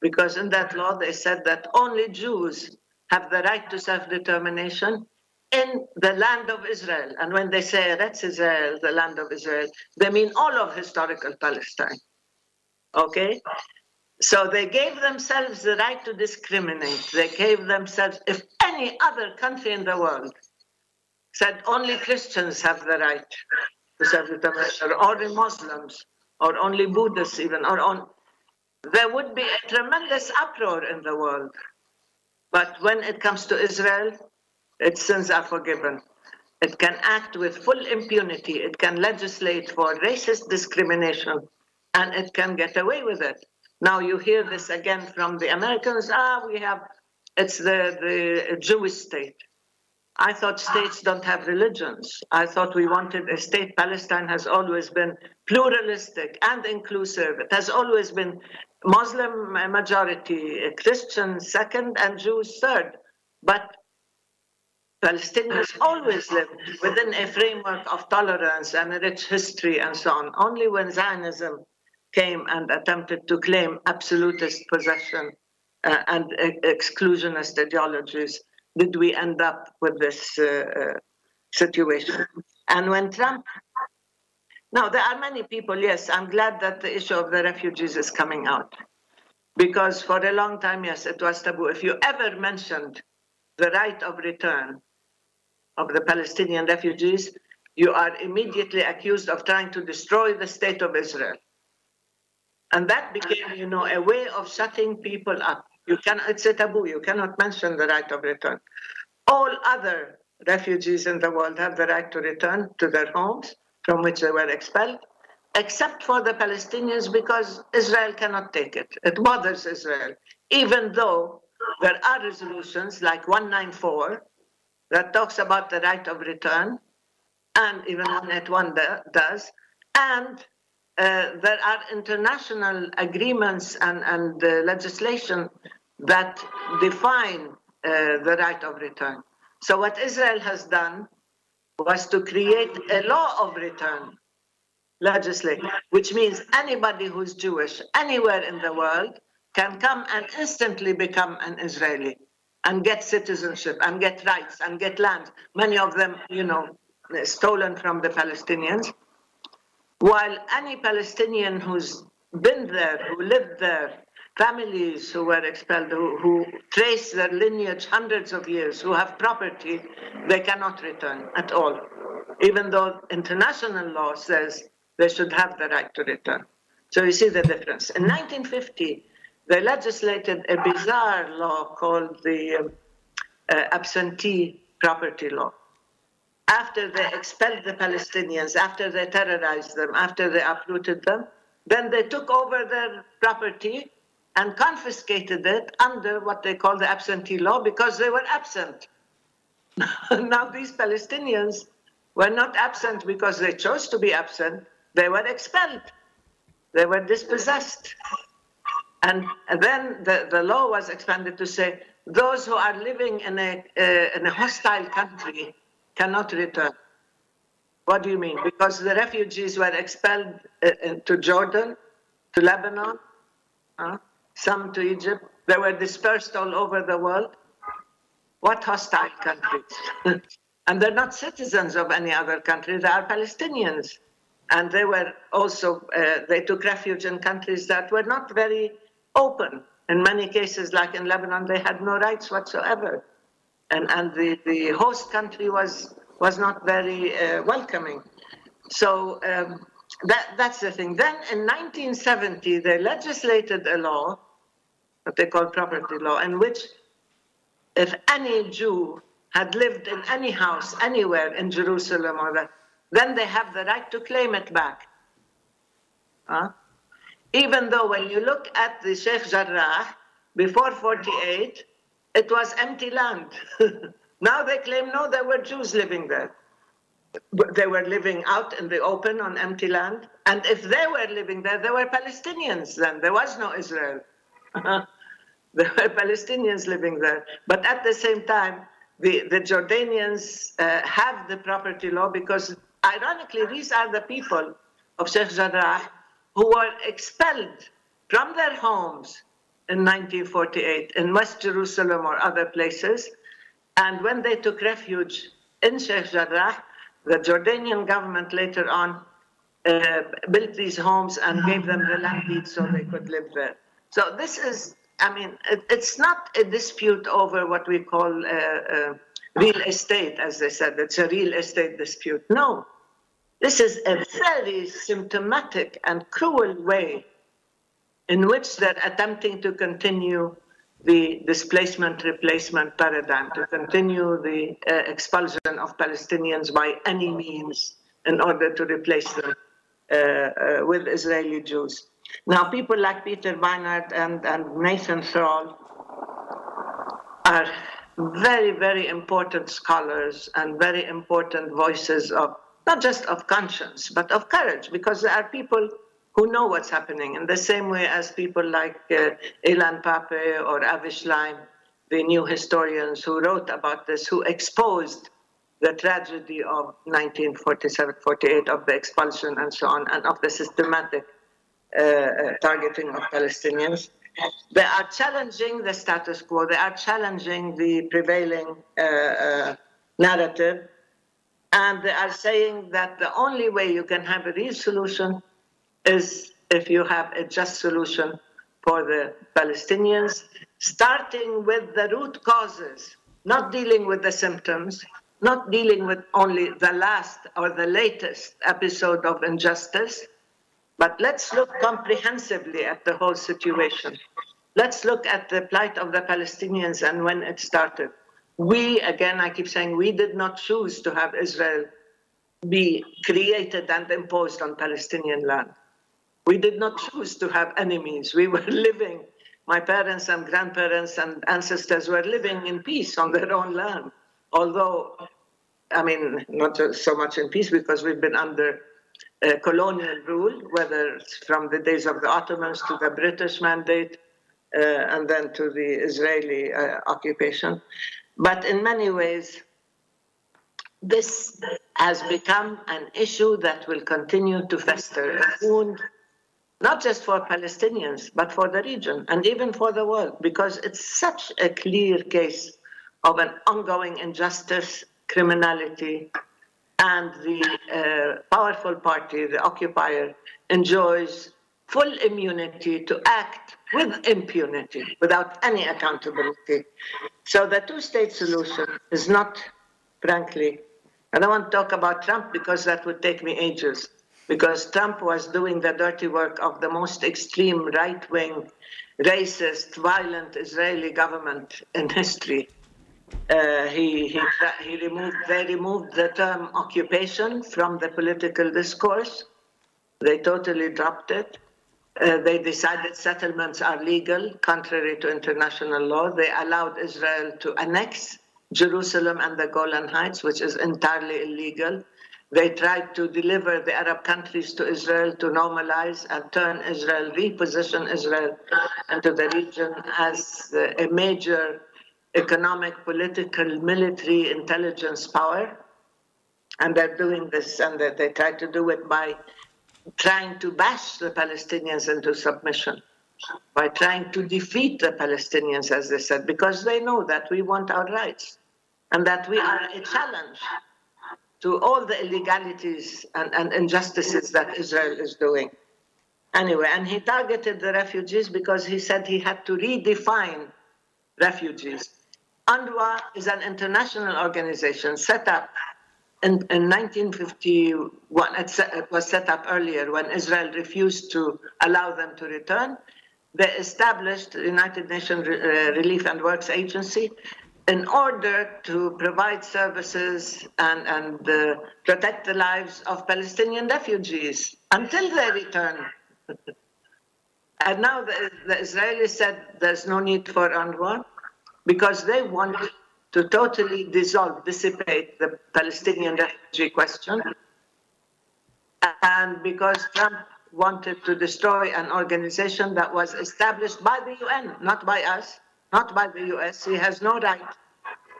Because in that law, they said that only Jews have the right to self determination, in the land of Israel. And when they say Eretz Israel, the land of Israel, they mean all of historical Palestine. Okay? So they gave themselves the right to discriminate. They gave themselves, if any other country in the world said only Christians have the right to serve self-determination, or only Muslims, or only Buddhists even, or on, there would be a tremendous uproar in the world. But when it comes to Israel, its sins are forgiven. It can act with full impunity. It can legislate for racist discrimination, and it can get away with it. Now you hear this again from the Americans. Ah, we have, it's the, the Jewish state. I thought states don't have religions. I thought we wanted a state. Palestine has always been pluralistic and inclusive. It has always been Muslim majority, Christian second, and Jews third. But Palestinians always lived within a framework of tolerance and a rich history and so on. Only when Zionism came and attempted to claim absolutist possession uh, and exclusionist ideologies did we end up with this uh, uh, situation. And when Trump, now there are many people, yes, I'm glad that the issue of the refugees is coming out. Because for a long time, yes, it was taboo. If you ever mentioned the right of return of the Palestinian refugees, you are immediately accused of trying to destroy the state of Israel. And that became, you know, a way of shutting people up. You can, it's a taboo. You cannot mention the right of return. All other refugees in the world have the right to return to their homes from which they were expelled, except for the Palestinians because Israel cannot take it. It bothers Israel, even though there are resolutions like 194 that talks about the right of return, and even 181 does, and there are international agreements and, and uh, legislation that define uh, the right of return. So what Israel has done was to create a law of return legislation, which means anybody who's Jewish anywhere in the world can come and instantly become an Israeli and get citizenship and get rights and get land. Many of them, you know, stolen from the Palestinians. While any Palestinian who's been there, who lived there, families who were expelled, who, who trace their lineage hundreds of years, who have property, they cannot return at all, even though international law says they should have the right to return. So you see the difference. In 1950, they legislated a bizarre law called the uh, absentee property law after they expelled the Palestinians, after they terrorized them, after they uprooted them, then they took over their property and confiscated it under what they call the absentee law because they were absent. now, these Palestinians were not absent because they chose to be absent, they were expelled, they were dispossessed. And then the, the law was expanded to say those who are living in a, uh, in a hostile country cannot return. What do you mean? Because the refugees were expelled uh, to Jordan, to Lebanon, uh, some to Egypt. They were dispersed all over the world. What hostile countries? and they're not citizens of any other country, they are Palestinians. And they were also, uh, they took refuge in countries that were not very open. In many cases, like in Lebanon, they had no rights whatsoever and, and the, the host country was, was not very uh, welcoming. So um, that, that's the thing. Then in 1970, they legislated a law, what they call property law, in which if any Jew had lived in any house anywhere in Jerusalem or that, then they have the right to claim it back. Huh? Even though when you look at the Sheikh Jarrah, before 48, it was empty land. now they claim, no, there were Jews living there. They were living out in the open on empty land. And if they were living there, they were Palestinians then. There was no Israel. there were Palestinians living there. But at the same time, the, the Jordanians uh, have the property law because, ironically, these are the people of Sheikh Jarrah who were expelled from their homes in 1948 in West Jerusalem or other places. And when they took refuge in Sheikh Jarrah. The Jordanian government later on uh, built these homes and gave them the land deeds so they could live there. So this is, I mean, it, it's not a dispute over what we call uh, uh, real estate, as they said. It's a real estate dispute. No, this is a very symptomatic and cruel way in which they're attempting to continue the displacement replacement paradigm, to continue the uh, expulsion of Palestinians by any means in order to replace them uh, uh, with Israeli Jews. Now, people like Peter Beinart and, and Nathan Thrall are very, very important scholars and very important voices of not just of conscience, but of courage, because there are people who know what's happening in the same way as people like uh, Ilan Pappé or Avi Shlaim, the new historians who wrote about this, who exposed the tragedy of 1947-48, of the expulsion and so on, and of the systematic uh, uh, targeting of Palestinians. They are challenging the status quo. They are challenging the prevailing uh, uh, narrative. And they are saying that the only way you can have a real solution is if you have a just solution for the Palestinians, starting with the root causes, not dealing with the symptoms, not dealing with only the last or the latest episode of injustice, but let's look comprehensively at the whole situation. Let's look at the plight of the Palestinians and when it started. We, again, I keep saying, we did not choose to have Israel be created and imposed on Palestinian land. We did not choose to have enemies. We were living, my parents and grandparents and ancestors were living in peace on their own land. Although, I mean, not so much in peace because we've been under uh, colonial rule, whether it's from the days of the Ottomans to the British mandate uh, and then to the Israeli uh, occupation. But in many ways, this has become an issue that will continue to fester, a wound not just for Palestinians, but for the region and even for the world, because it's such a clear case of an ongoing injustice, criminality, and the uh, powerful party, the occupier, enjoys full immunity to act with impunity, without any accountability. So the two state solution is not, frankly, I don't want to talk about Trump because that would take me ages, because Trump was doing the dirty work of the most extreme right wing, racist, violent Israeli government in history. Uh, he, he, he removed, they removed the term occupation from the political discourse. They totally dropped it. Uh, they decided settlements are legal, contrary to international law. They allowed Israel to annex Jerusalem and the Golan Heights, which is entirely illegal. They tried to deliver the Arab countries to Israel to normalize and turn Israel, reposition Israel into the region as a major economic, political, military intelligence power. And they're doing this, and they, they try to do it by trying to bash the Palestinians into submission, by trying to defeat the Palestinians, as they said, because they know that we want our rights and that we are a challenge to all the illegalities and, and injustices that Israel is doing. Anyway, and he targeted the refugees because he said he had to redefine refugees. UNRWA is an international organization set up in, in 1951. It, it was set up earlier when Israel refused to allow them to return. They established the United Nations uh, Relief and Works Agency in order to provide services and, and uh, protect the lives of Palestinian refugees until they return. and now the, the Israelis said there's no need for UNRWA because they want to totally dissolve, dissipate the Palestinian refugee question. And because Trump wanted to destroy an organization that was established by the UN, not by us, not by the US. He has no right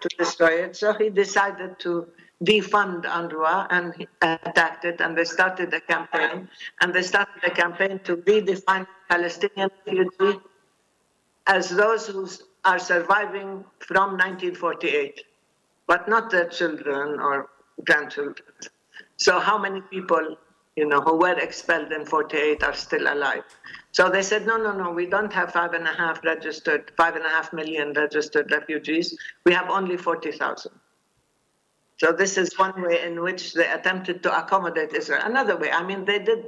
to destroy it. So he decided to defund UNRWA and he attacked it. And they started a campaign. And they started a campaign to redefine Palestinian refugee as those who are surviving from 1948 but not their children or grandchildren. So how many people, you know, who were expelled in 48 are still alive? So they said, no, no, no, we don't have five and a half registered, five and a half million registered refugees. We have only 40,000. So this is one way in which they attempted to accommodate Israel. Another way, I mean, they did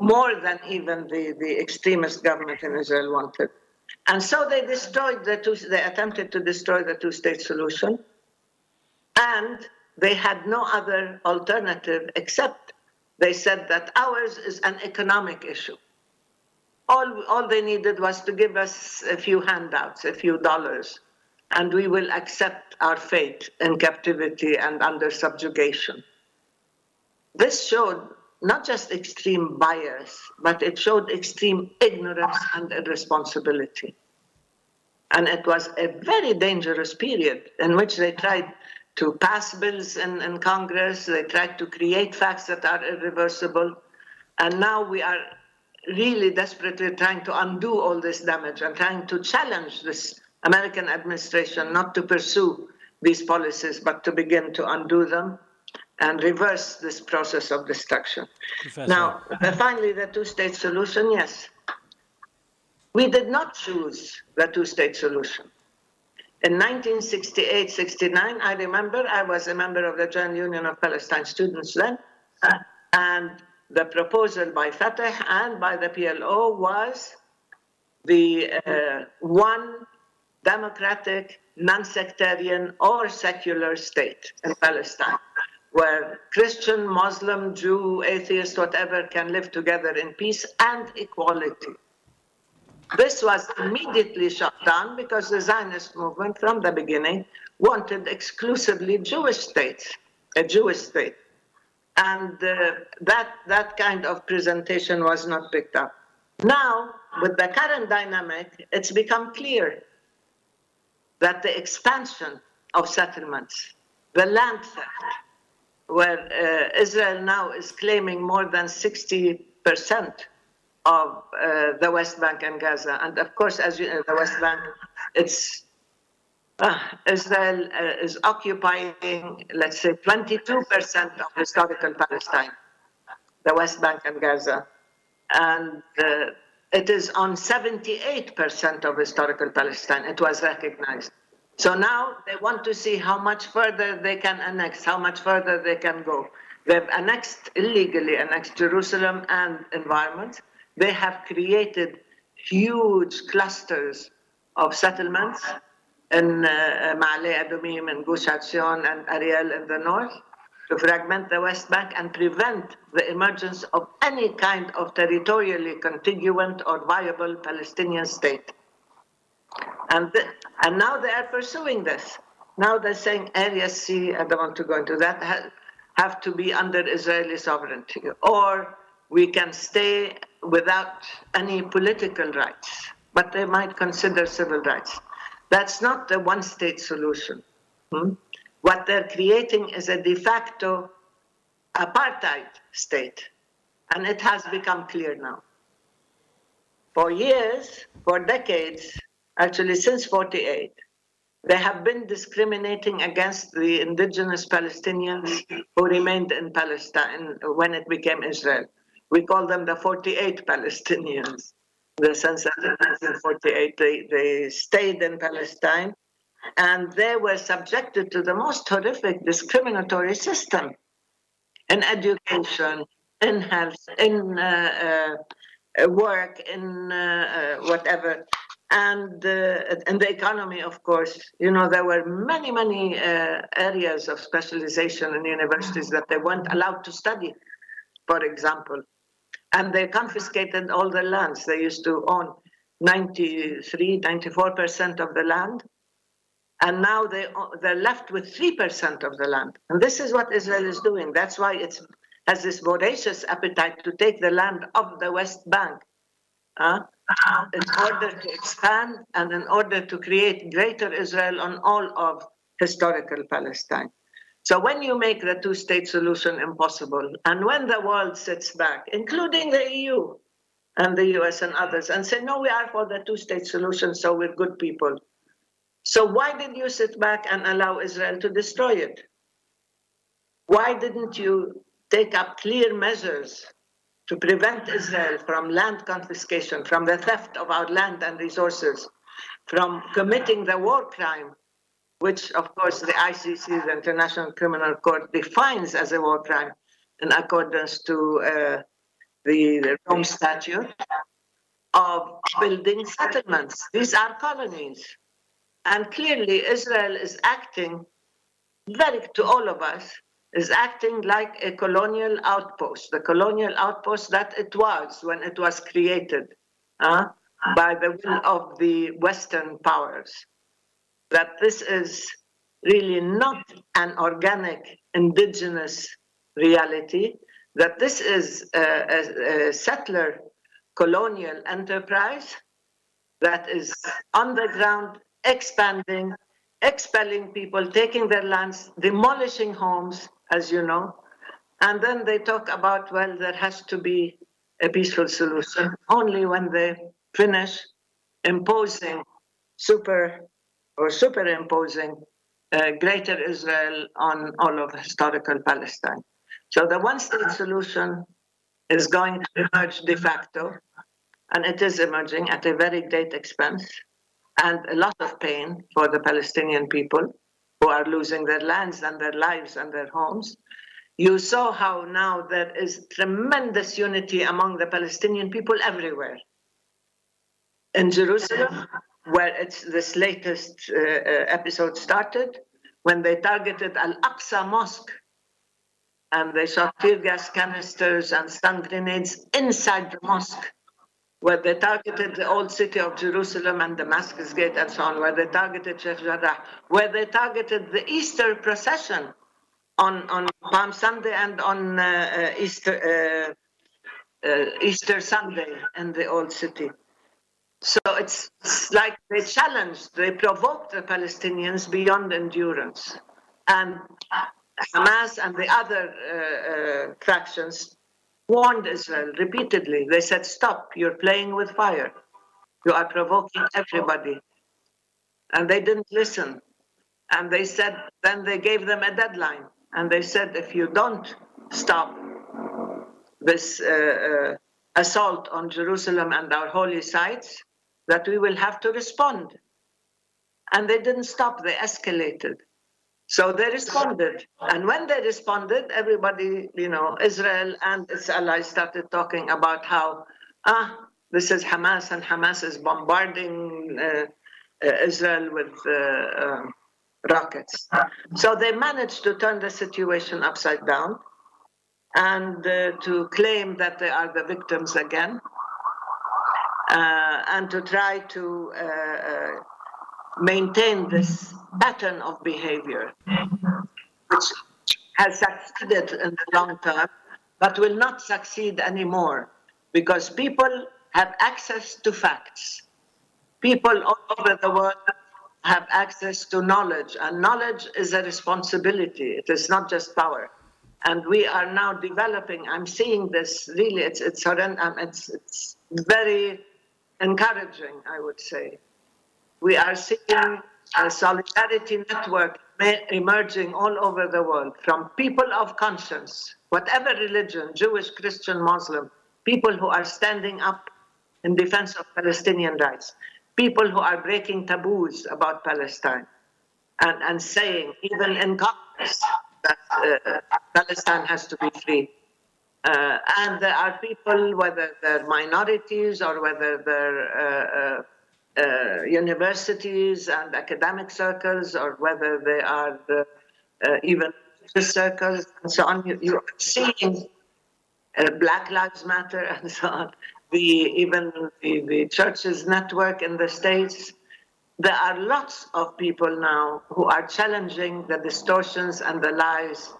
more than even the, the extremist government in Israel wanted. And so they destroyed the two, they attempted to destroy the two-state solution. And they had no other alternative except they said that ours is an economic issue. All, all they needed was to give us a few handouts, a few dollars, and we will accept our fate in captivity and under subjugation. This showed not just extreme bias, but it showed extreme ignorance and irresponsibility. And it was a very dangerous period in which they tried to pass bills in, in Congress, they tried to create facts that are irreversible. And now we are really desperately trying to undo all this damage and trying to challenge this American administration not to pursue these policies, but to begin to undo them and reverse this process of destruction. Professor. Now, uh, finally, the two state solution yes. We did not choose the two state solution. In 1968 69, I remember I was a member of the Joint Union of Palestine Students then, uh, and the proposal by Fatah and by the PLO was the uh, one democratic, non sectarian, or secular state in Palestine where Christian, Muslim, Jew, atheist, whatever can live together in peace and equality. This was immediately shut down because the Zionist movement from the beginning wanted exclusively Jewish states, a Jewish state. And that, that kind of presentation was not picked up. Now, with the current dynamic, it's become clear that the expansion of settlements, the land theft, where uh, Israel now is claiming more than 60% of uh, the West Bank and Gaza. And of course, as you know, the West Bank, it's uh, Israel uh, is occupying, let's say, 22% of historical Palestine, the West Bank and Gaza. And uh, it is on 78% of historical Palestine. It was recognized. So now they want to see how much further they can annex, how much further they can go. They've annexed illegally, annexed Jerusalem and environment. They have created huge clusters of settlements in uh, Ma'ale Adumim and Etzion and Ariel in the north to fragment the West Bank and prevent the emergence of any kind of territorially contiguous or viable Palestinian state. And, the, and now they are pursuing this. Now they're saying Area C, I don't want to go into that, have, have to be under Israeli sovereignty. Or we can stay without any political rights, but they might consider civil rights. That's not the one state solution. Hmm? What they're creating is a de facto apartheid state. And it has become clear now. For years, for decades, actually since 48, they have been discriminating against the indigenous Palestinians who remained in Palestine when it became Israel. We call them the 48 Palestinians, the that in 1948 they, they stayed in Palestine and they were subjected to the most horrific discriminatory system in education, in health, in uh, uh, work, in uh, uh whatever and uh, and the economy, of course. You know, there were many, many uh, areas of specialization in universities that they weren't allowed to study, for example. And they confiscated all the lands. They used to own 93, 94% of the land. And now they, they're left with 3% of the land. And this is what Israel is doing. That's why it has this voracious appetite to take the land of the West Bank. In order to expand and in order to create greater Israel on all of historical Palestine. So when you make the two state solution impossible, and when the world sits back, including the EU and the US and others, and say, no, we are for the two state solution, so we're good people. So why did you sit back and allow Israel to destroy it? Why didn't you take up clear measures to prevent Israel from land confiscation, from the theft of our land and resources, from committing the war crime, which, of course, the ICC, the International Criminal Court, defines as a war crime in accordance to uh, the Rome Statute of building settlements. These are colonies. And clearly, Israel is acting very, to all of us, is acting like a colonial outpost, the colonial outpost that it was when it was created uh, by the will of the Western powers. That this is really not an organic indigenous reality, that this is a, a, a settler colonial enterprise that is on the ground, expanding, expelling people, taking their lands, demolishing homes, as you know. And then they talk about, well, there has to be a peaceful solution only when they finish imposing super or superimposing uh, greater Israel on all of historical Palestine. So the one state solution is going to emerge de facto, and it is emerging at a very great expense and a lot of pain for the Palestinian people who are losing their lands and their lives and their homes. You saw how now there is tremendous unity among the Palestinian people everywhere. In Jerusalem, where it's this latest uh, uh, episode started, when they targeted Al Aqsa Mosque and they shot tear gas canisters and stun grenades inside the mosque where they targeted the old city of Jerusalem and Damascus Gate and so on, where they targeted Sheikh Jarrah, where they targeted the Easter procession on, on Palm Sunday and on uh, uh, Easter, uh, uh, Easter Sunday in the old city. So it's, like they challenged, they provoked the Palestinians beyond endurance. And Hamas and the other uh, uh, factions warned Israel repeatedly. They said, Stop, you're playing with fire. You are provoking everybody. And they didn't listen. And they said, then they gave them a deadline. And they said, if you don't stop this uh, uh, assault on Jerusalem and our holy sites, that we will have to respond. And they didn't stop, they escalated. So they responded. And when they responded, everybody, you know, Israel and its allies started talking about how, ah, this is Hamas and Hamas is bombarding uh, uh, Israel with uh, um, rockets. So they managed to turn the situation upside down and uh, to claim that they are the victims again and to try to uh, maintain this pattern of behavior, which has succeeded in the long term, but will not succeed anymore because people have access to facts. People all over the world have access to knowledge, and knowledge is a responsibility. It is not just power. And we are now developing. I'm seeing this really. It's it's um, it's, it's very encouraging, I would say. We are seeing a solidarity network emerging all over the world from people of conscience, whatever religion, Jewish, Christian, Muslim, people who are standing up in defense of Palestinian rights, people who are breaking taboos about Palestine and, and saying, even in Congress, that uh, Palestine has to be free. Uh, and there are people, whether they're minorities or whether they're uh, uh uh, universities and academic circles, or whether they are uh, even circles and so on. You, are seeing uh, Black Lives Matter and so on. The even the, the churches network in the states. There are lots of people now who are challenging the distortions and the lies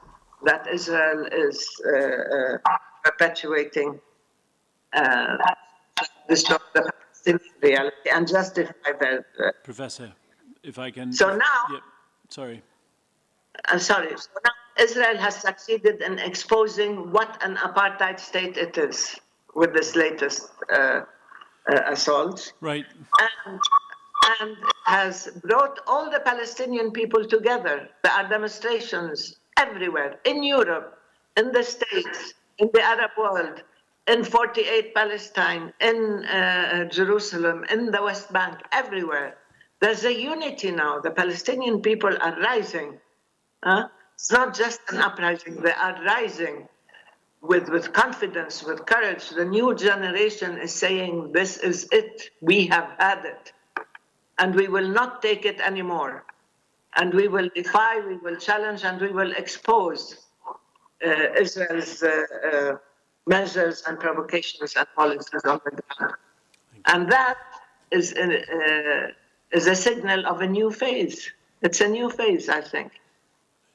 that Israel is uh, uh, perpetuating. Uh, reality and justify that. Professor, if I can. So now. Yeah, sorry. I'm sorry. So now Israel has succeeded in exposing what an apartheid state it is with this latest uh, uh, assault. Right. And, and has brought all the Palestinian people together. There are demonstrations everywhere in Europe, in the States, in the Arab world, in 48 Palestine, in uh, Jerusalem, in the West Bank, everywhere. There's a unity now. The Palestinian people are rising. Uh, it's not just an uprising, they are rising with, with confidence, with courage. The new generation is saying, This is it. We have had it. And we will not take it anymore. And we will defy, we will challenge, and we will expose uh, Israel's uh, uh measures and provocations and policies on the ground. And that is a, uh, is a signal of a new phase. It's a new phase, I think.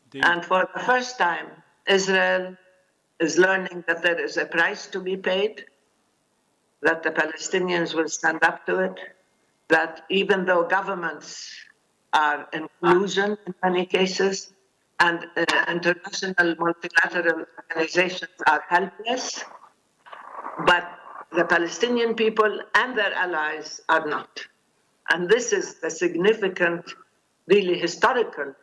Indeed. And for the first time, Israel is learning that there is a price to be paid, that the Palestinians will stand up to it, that even though governments are in collusion in many cases, and uh, international multilateral organizations are helpless, but the Palestinian people and their allies are not. And this is a significant, really historical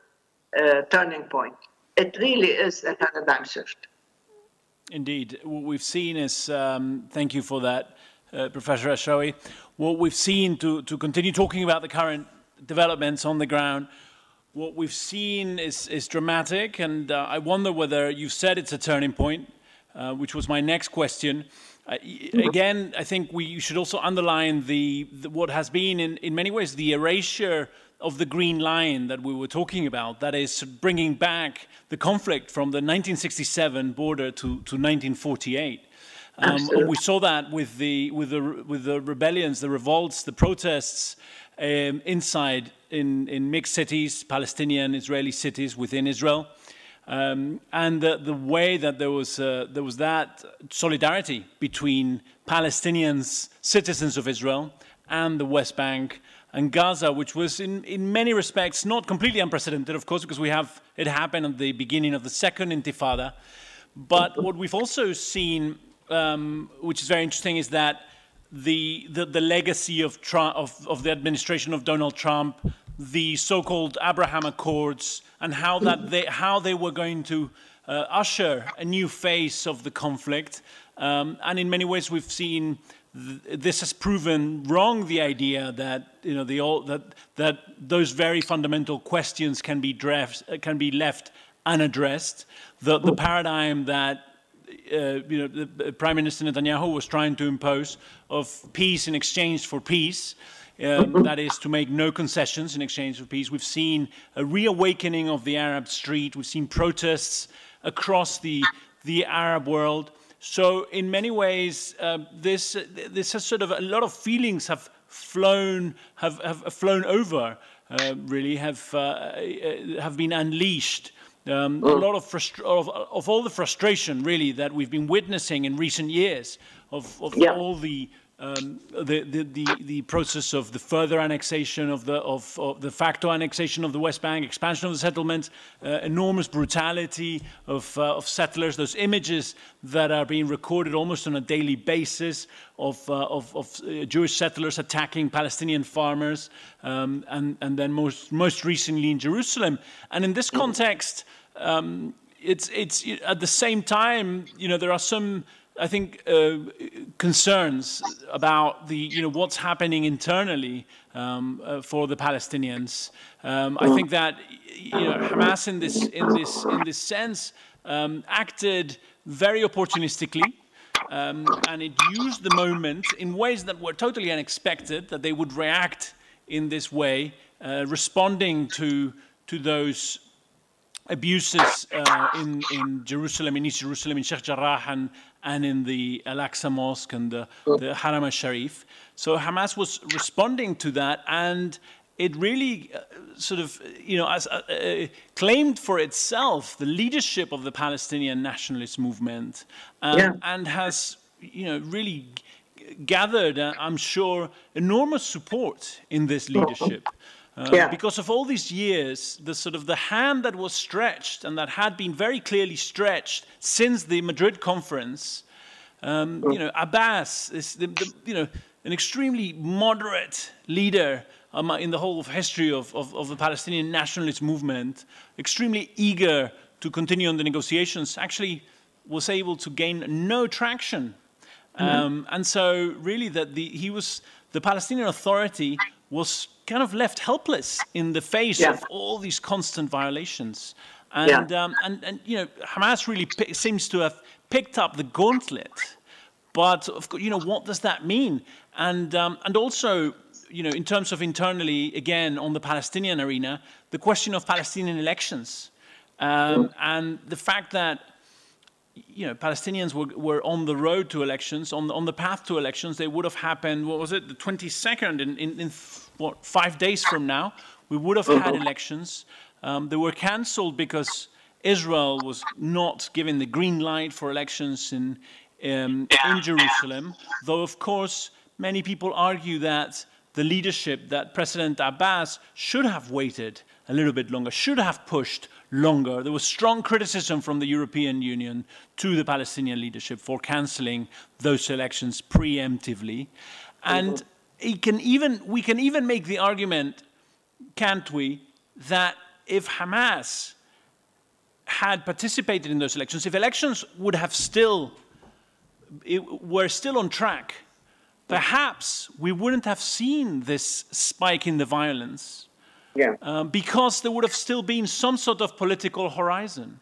uh, turning point. It really is a paradigm shift. Indeed. What we've seen is, um, thank you for that, uh, Professor Ashrawi. What we've seen, to, to continue talking about the current developments on the ground, what we've seen is, is dramatic, and uh, I wonder whether you've said it's a turning point, uh, which was my next question. Uh, again, I think we should also underline the, the, what has been, in, in many ways, the erasure of the green line that we were talking about, that is bringing back the conflict from the 1967 border to, to 1948. Um, we saw that with the, with, the, with the rebellions, the revolts, the protests um, inside in, in mixed cities, Palestinian, Israeli cities within Israel. Um, and the, the, way that there was, uh, there was that solidarity between Palestinians, citizens of Israel, and the West Bank and Gaza, which was in, in many respects not completely unprecedented, of course, because we have it happened at the beginning of the second Intifada. But what we've also seen, um, which is very interesting, is that the, the, the legacy of, Trump, of, of the administration of Donald Trump, the so-called Abraham Accords, and how, that they, how they were going to uh, usher a new phase of the conflict. Um, and in many ways, we've seen this has proven wrong the idea that you know the that that those very fundamental questions can be drafts, can be left unaddressed. The the paradigm that uh, you know the Prime Minister Netanyahu was trying to impose of peace in exchange for peace. Um, that is to make no concessions in exchange for peace. We've seen a reawakening of the Arab street. We've seen protests across the the Arab world. So in many ways, uh, this this has sort of a lot of feelings have flown have have flown over. Uh, really have uh, uh have been unleashed. Um, a mm. lot of, of, of all the frustration, really, that we've been witnessing in recent years, of, of yeah. all the um, the, the, the, the, process of the further annexation of the, of, of, the facto annexation of the West Bank, expansion of the settlement, uh, enormous brutality of, uh, of settlers, those images that are being recorded almost on a daily basis of, uh, of, of uh, Jewish settlers attacking Palestinian farmers, um, and, and then most, most recently in Jerusalem. And in this context, um, it's, it's at the same time, you know, there are some I think, uh, concerns about the, you know, what's happening internally um, uh, for the Palestinians. Um, I think that, you know, Hamas in this, in this, in this sense um, acted very opportunistically. Um, and it used the moment in ways that were totally unexpected, that they would react in this way, uh, responding to, to those abuses uh, in, in Jerusalem, in East Jerusalem, in Sheikh Jarrah, and, and in the Al-Aqsa Mosque and the, the Haram al-Sharif. So Hamas was responding to that, and it really uh, sort of, you know, as, uh, uh, claimed for itself the leadership of the Palestinian nationalist movement, um, yeah. and has, you know, really gathered, uh, I'm sure, enormous support in this leadership. Uh, yeah. Because of all these years, the sort of the hand that was stretched and that had been very clearly stretched since the Madrid conference, um, you know, Abbas is the, the, you know an extremely moderate leader um, in the whole of history of, of, of, the Palestinian nationalist movement, extremely eager to continue on the negotiations, actually was able to gain no traction. Mm -hmm. um, and so, really, that the, he was the Palestinian Authority was kind of left helpless in the face yeah. of all these constant violations. And, yeah. um, and, and, you know, Hamas really seems to have picked up the gauntlet. But, of course, you know, what does that mean? And, um, and also, you know, in terms of internally, again, on the Palestinian arena, the question of Palestinian elections. Um, and the fact that, you know, Palestinians were, were on the road to elections, on the, on the path to elections, they would have happened, what was it, the 22nd, in, in, in what, five days from now, we would have had elections. Um, they were cancelled because Israel was not given the green light for elections in, um, in Jerusalem, though, of course, many people argue that the leadership, that President Abbas should have waited a little bit longer, should have pushed longer. There was strong criticism from the European Union to the Palestinian leadership for cancelling those elections preemptively. And mm-hmm. can even, we can even make the argument, can't we, that if Hamas had participated in those elections, if elections would have still were still on track, mm-hmm. perhaps we wouldn't have seen this spike in the violence. Yeah. Um, because there would have still been some sort of political horizon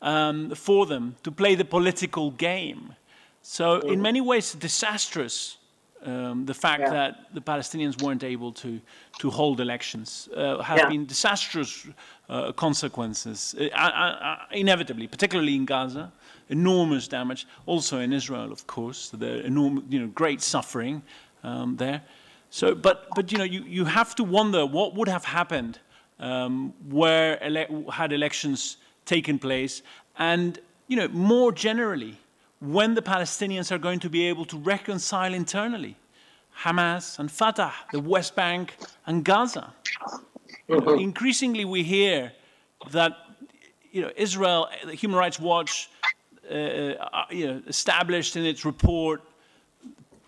um, for them to play the political game. So, in many ways, disastrous um, the fact yeah. that the Palestinians weren't able to, to hold elections uh, have yeah. been disastrous uh, consequences, uh, uh, uh, inevitably, particularly in Gaza. Enormous damage, also in Israel, of course. The enormous, you know, great suffering um, there. So, but, but you know, you, you have to wonder what would have happened um, where ele had elections taken place, and you know, more generally, when the Palestinians are going to be able to reconcile internally Hamas and Fatah, the West Bank and Gaza. Mm-hmm. Increasingly, we hear that you know, Israel, the Human Rights Watch, uh, uh, you know, established in its report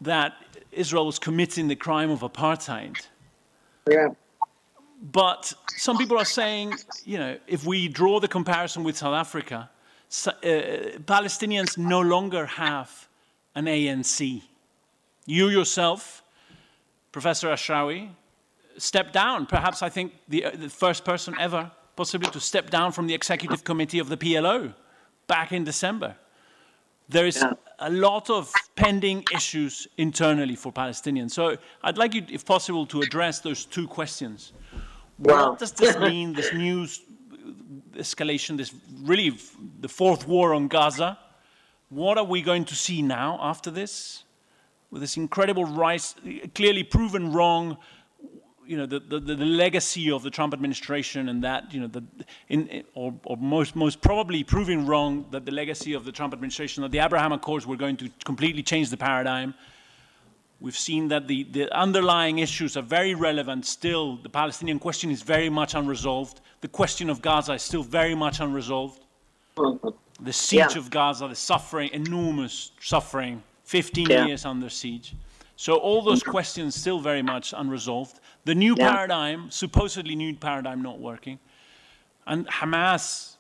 that Israel was committing the crime of apartheid. Yeah. But some people are saying, you know, if we draw the comparison with South Africa, uh, Palestinians no longer have an ANC. You yourself, Professor Ashrawi, stepped down. Perhaps I think the, uh, the first person ever, possibly, to step down from the executive committee of the PLO back in December. There is yeah. a lot of pending issues internally for Palestinians. So I'd like you, if possible, to address those two questions. What does this mean, this new escalation, this really the fourth war on Gaza? What are we going to see now after this? With this incredible rise, clearly proven wrong, you know, the, the, the legacy of the Trump administration and that, you know, the, in, or, or most, most probably proving wrong that the legacy of the Trump administration, that the Abraham Accords were going to completely change the paradigm. We've seen that the, the underlying issues are very relevant still. The Palestinian question is very much unresolved. The question of Gaza is still very much unresolved. The siege yeah. of Gaza, the suffering, enormous suffering, 15 yeah. years under siege. So all those questions still very much unresolved. The new yeah. paradigm, supposedly new paradigm not working. And Hamas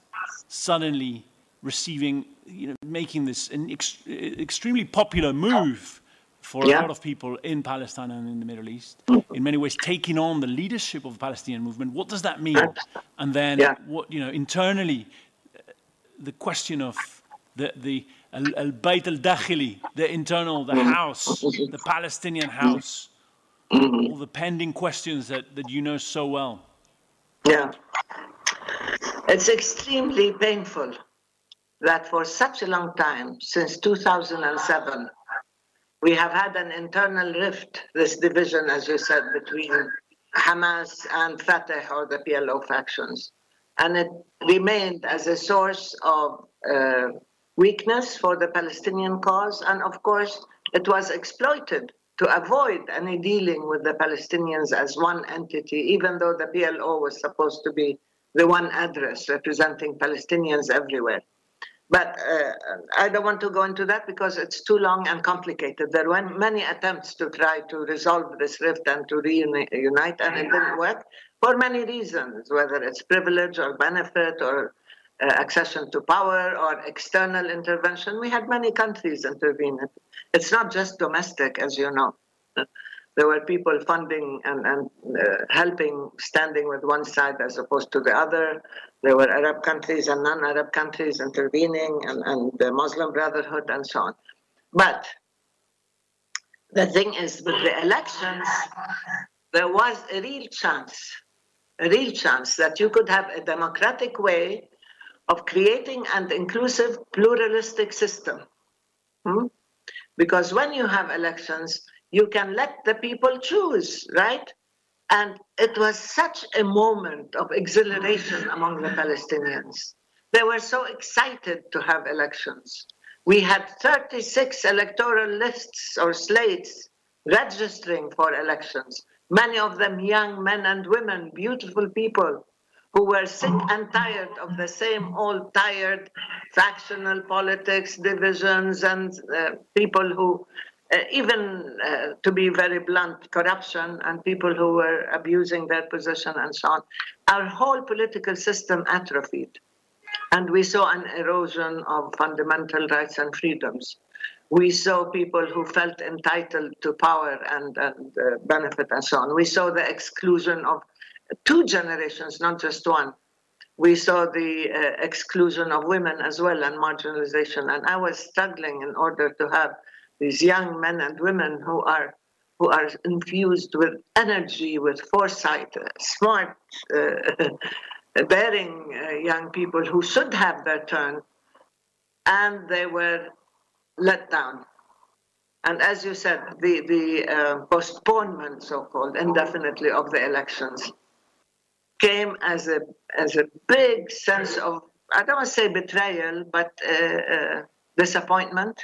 suddenly receiving, you know, making this an ex extremely popular move for yeah. a lot of people in Palestine and in the Middle East. Mm-hmm. In many ways, taking on the leadership of the Palestinian movement. What does that mean? And then, yeah. what you know, internally, the question of the the al bayt al dakhili, the internal, the mm-hmm. house, the Palestinian house. All the pending questions that, that you know so well. Yeah. It's extremely painful that for such a long time, since 2007, we have had an internal rift, this division, as you said, between Hamas and Fatah or the PLO factions. And it remained as a source of uh, weakness for the Palestinian cause. And of course, it was exploited to avoid any dealing with the Palestinians as one entity, even though the PLO was supposed to be the one address representing Palestinians everywhere. But uh, I don't want to go into that because it's too long and complicated. There were many attempts to try to resolve this rift and to reunite, and it didn't work for many reasons, whether it's privilege or benefit or uh, accession to power or external intervention. We had many countries intervene. It's not just domestic, as you know. There were people funding and, and uh, helping, standing with one side as opposed to the other. There were Arab countries and non-Arab countries intervening, and, and the Muslim Brotherhood, and so on. But the thing is, with the elections, there was a real chance, a real chance that you could have a democratic way of creating an inclusive, pluralistic system. Hmm? Because when you have elections, you can let the people choose, right? And it was such a moment of exhilaration among the Palestinians. They were so excited to have elections. We had 36 electoral lists or slates registering for elections, many of them young men and women, beautiful people who were sick and tired of the same old tired factional politics, divisions, and uh, people who, uh, even uh, to be very blunt, corruption and people who were abusing their position and so on. Our whole political system atrophied. And we saw an erosion of fundamental rights and freedoms. We saw people who felt entitled to power and, and uh, benefit and so on. We saw the exclusion of two generations, not just one. We saw the uh, exclusion of women as well and marginalization. And I was struggling in order to have these young men and women who are who are infused with energy, with foresight, uh, smart, uh, bearing uh, young people who should have their turn, and they were let down. And as you said, the, the uh, postponement, so called, indefinitely of the elections came as a as a big sense of I don't want to say betrayal, but uh, uh, disappointment.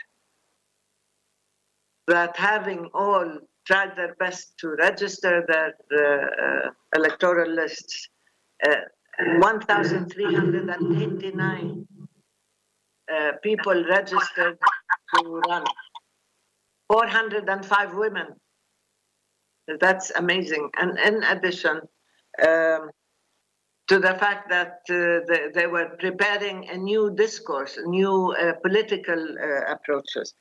That having all tried their best to register their uh, electoral lists, uh, 1,389 uh, people registered to run, 405 women. That's amazing. And in addition, um, to the fact that uh, they, they, were preparing a new discourse, new uh, political uh, approaches.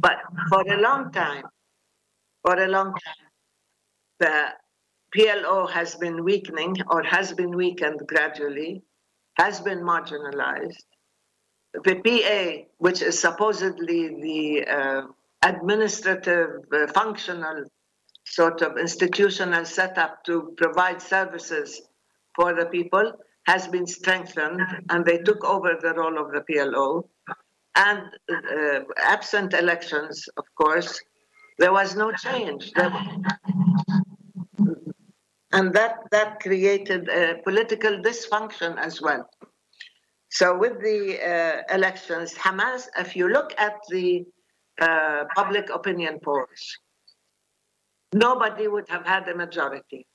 But for a long time, for a long time, the PLO has been weakening or has been weakened gradually, has been marginalized. The PA, which is supposedly the uh, administrative, uh, functional sort of institutional setup to provide services for the people has been strengthened and they took over the role of the PLO. And uh, absent elections, of course, there was no change. and that, that created a political dysfunction as well. So with the uh, elections, Hamas, if you look at the uh, public opinion polls, nobody would have had a majority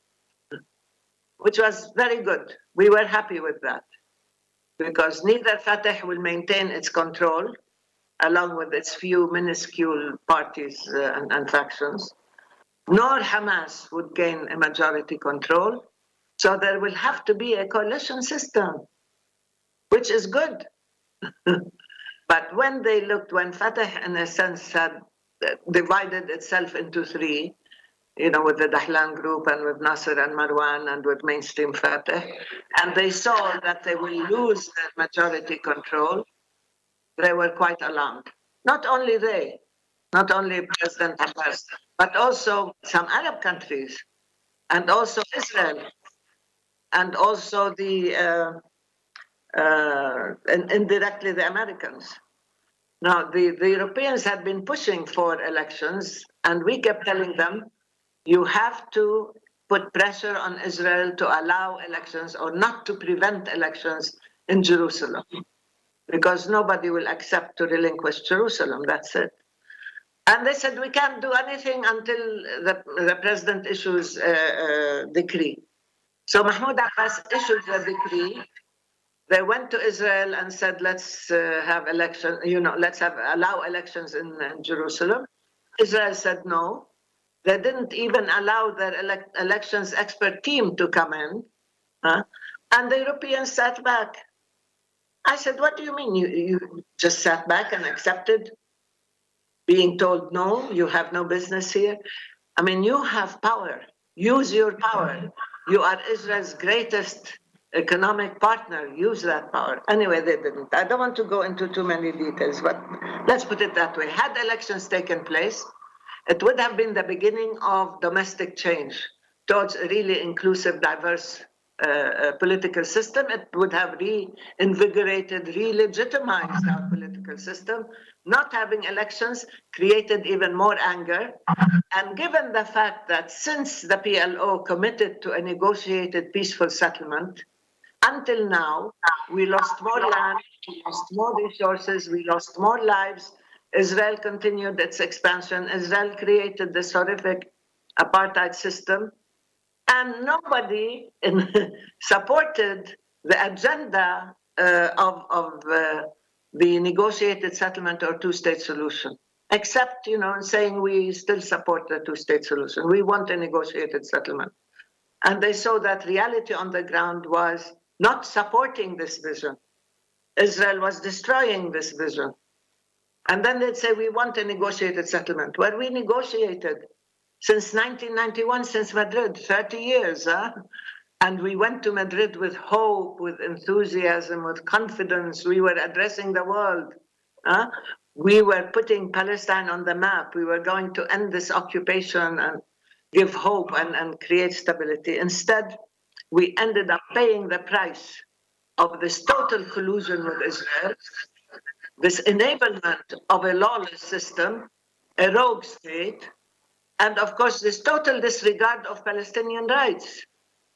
which was very good. We were happy with that because neither Fatah will maintain its control along with its few minuscule parties uh, and, and, factions, nor Hamas would gain a majority control. So there will have to be a coalition system, which is good. but when they looked, when Fatah, in a sense, had divided itself into three, you know, with the Dahlan group and with Nasser and Marwan and with mainstream Fatah. And they saw that they will lose their majority control. They were quite alarmed. Not only they, not only President Abbas, but also some Arab countries, and also Israel, and also the uh, uh, and indirectly the Americans. Now, the, the Europeans had been pushing for elections, and we kept telling them you have to put pressure on Israel to allow elections or not to prevent elections in Jerusalem because nobody will accept to relinquish Jerusalem. That's it. And they said we can't do anything until the, the president issues a, a decree. So Mahmoud Abbas issued the decree. They went to Israel and said, let's uh, have election, you know, let's have allow elections in, in Jerusalem. Israel said no. They didn't even allow their elect- elections expert team to come in. Huh? And the Europeans sat back. I said, What do you mean? You, you just sat back and accepted being told no, you have no business here? I mean, you have power. Use your power. You are Israel's greatest economic partner. Use that power. Anyway, they didn't. I don't want to go into too many details, but let's put it that way. Had elections taken place, it would have been the beginning of domestic change towards a really inclusive, diverse uh, uh, political system. It would have reinvigorated, re-legitimized our political system. Not having elections created even more anger. And given the fact that since the PLO committed to a negotiated peaceful settlement, until now, we lost more land, we lost more resources, we lost more lives, Israel continued its expansion. Israel created this horrific apartheid system. And nobody in, supported the agenda uh, of, of uh, the negotiated settlement or two state solution, except, you know, saying we still support the two state solution. We want a negotiated settlement. And they saw that reality on the ground was not supporting this vision. Israel was destroying this vision. And then they'd say, we want a negotiated settlement. Well, we negotiated since 1991, since Madrid, 30 years. Huh? And we went to Madrid with hope, with enthusiasm, with confidence. We were addressing the world. Huh? We were putting Palestine on the map. We were going to end this occupation and give hope and, and create stability. Instead, we ended up paying the price of this total collusion with Israel this enablement of a lawless system, a rogue state, and of course, this total disregard of Palestinian rights,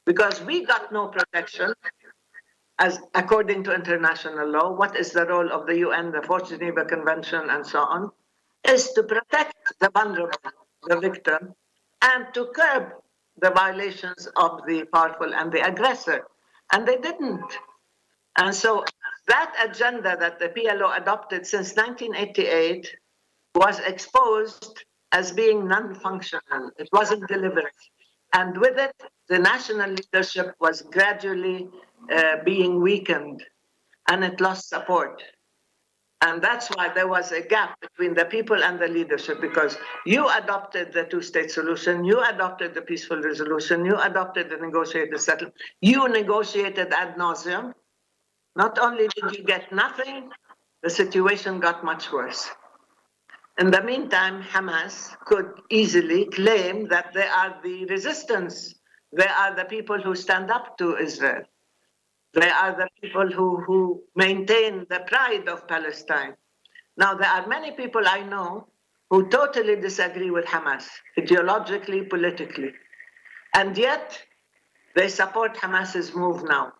because we got no protection as according to international law. What is the role of the UN, the Fourth Geneva Convention, and so on? Is to protect the vulnerable, the victim, and to curb the violations of the powerful and the aggressor. And they didn't. And so that agenda that the PLO adopted since 1988 was exposed as being non-functional. It wasn't delivered. And with it, the national leadership was gradually uh, being weakened and it lost support. And that's why there was a gap between the people and the leadership because you adopted the two state solution, you adopted the peaceful resolution, you adopted the negotiated settlement, you negotiated ad nauseum, not only did you get nothing, the situation got much worse. In the meantime, Hamas could easily claim that they are the resistance. They are the people who stand up to Israel. They are the people who, who maintain the pride of Palestine. Now, there are many people I know who totally disagree with Hamas, ideologically, politically. And yet, they support Hamas's move now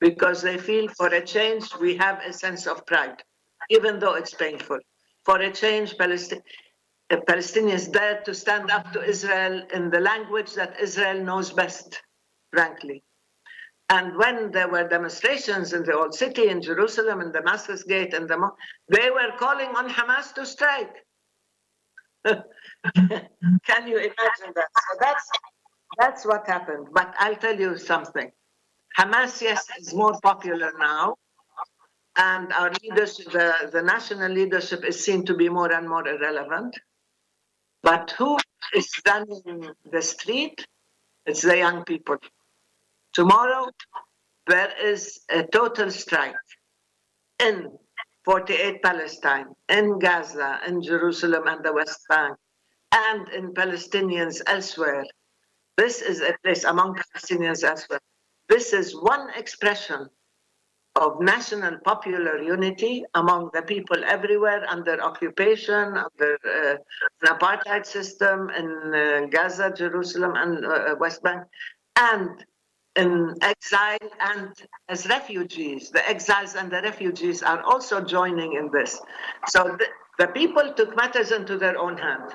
because they feel for a change we have a sense of pride, even though it's painful. For a change, Palestine, Palestinians dare to stand up to Israel in the language that Israel knows best, frankly. And when there were demonstrations in the old city, in Jerusalem, in Damascus Gate, and the they were calling on Hamas to strike. Can you imagine that? So that's that's what happened. But I'll tell you something. Hamas, yes, is more popular now. And our leadership, the, the national leadership is seen to be more and more irrelevant. But who is running the street? It's the young people. Tomorrow, there is a total strike in 48 Palestine, in Gaza, in Jerusalem and the West Bank, and in Palestinians elsewhere. This is a place among Palestinians elsewhere this is one expression of national popular unity among the people everywhere under occupation, under uh, an apartheid system in uh, Gaza, Jerusalem, and uh, West Bank, and in exile and as refugees. The exiles and the refugees are also joining in this. So the, the people took matters into their own hand.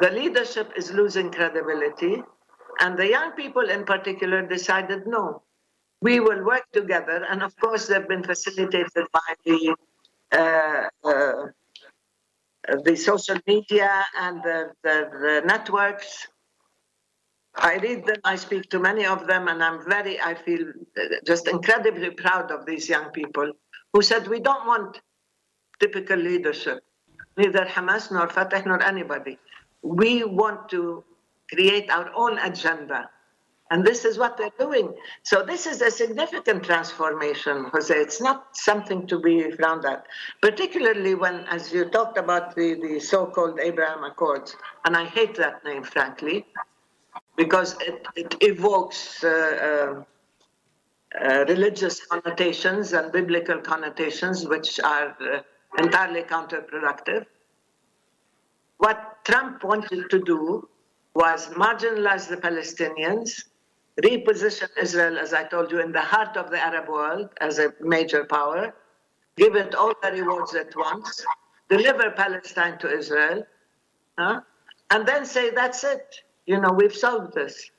The leadership is losing credibility. And the young people in particular decided no, we will work together. And of course, they've been facilitated by the uh, uh, the social media and the, the, the, networks. I read them, I speak to many of them, and I'm very, I feel just incredibly proud of these young people who said, We don't want typical leadership, neither Hamas nor Fatah nor anybody. We want to create our own agenda and this is what they're doing. So this is a significant transformation, Jose. It's not something to be frowned at, particularly when, as you talked about the, the so-called Abraham Accords, and I hate that name, frankly, because it, it evokes uh, uh, uh, religious connotations and biblical connotations, which are uh, entirely counterproductive. What Trump wanted to do was marginalize the Palestinians, reposition Israel, as I told you, in the heart of the Arab world as a major power, give it all the rewards at once, deliver Palestine to Israel, huh? and then say, that's it. You know, we've solved this.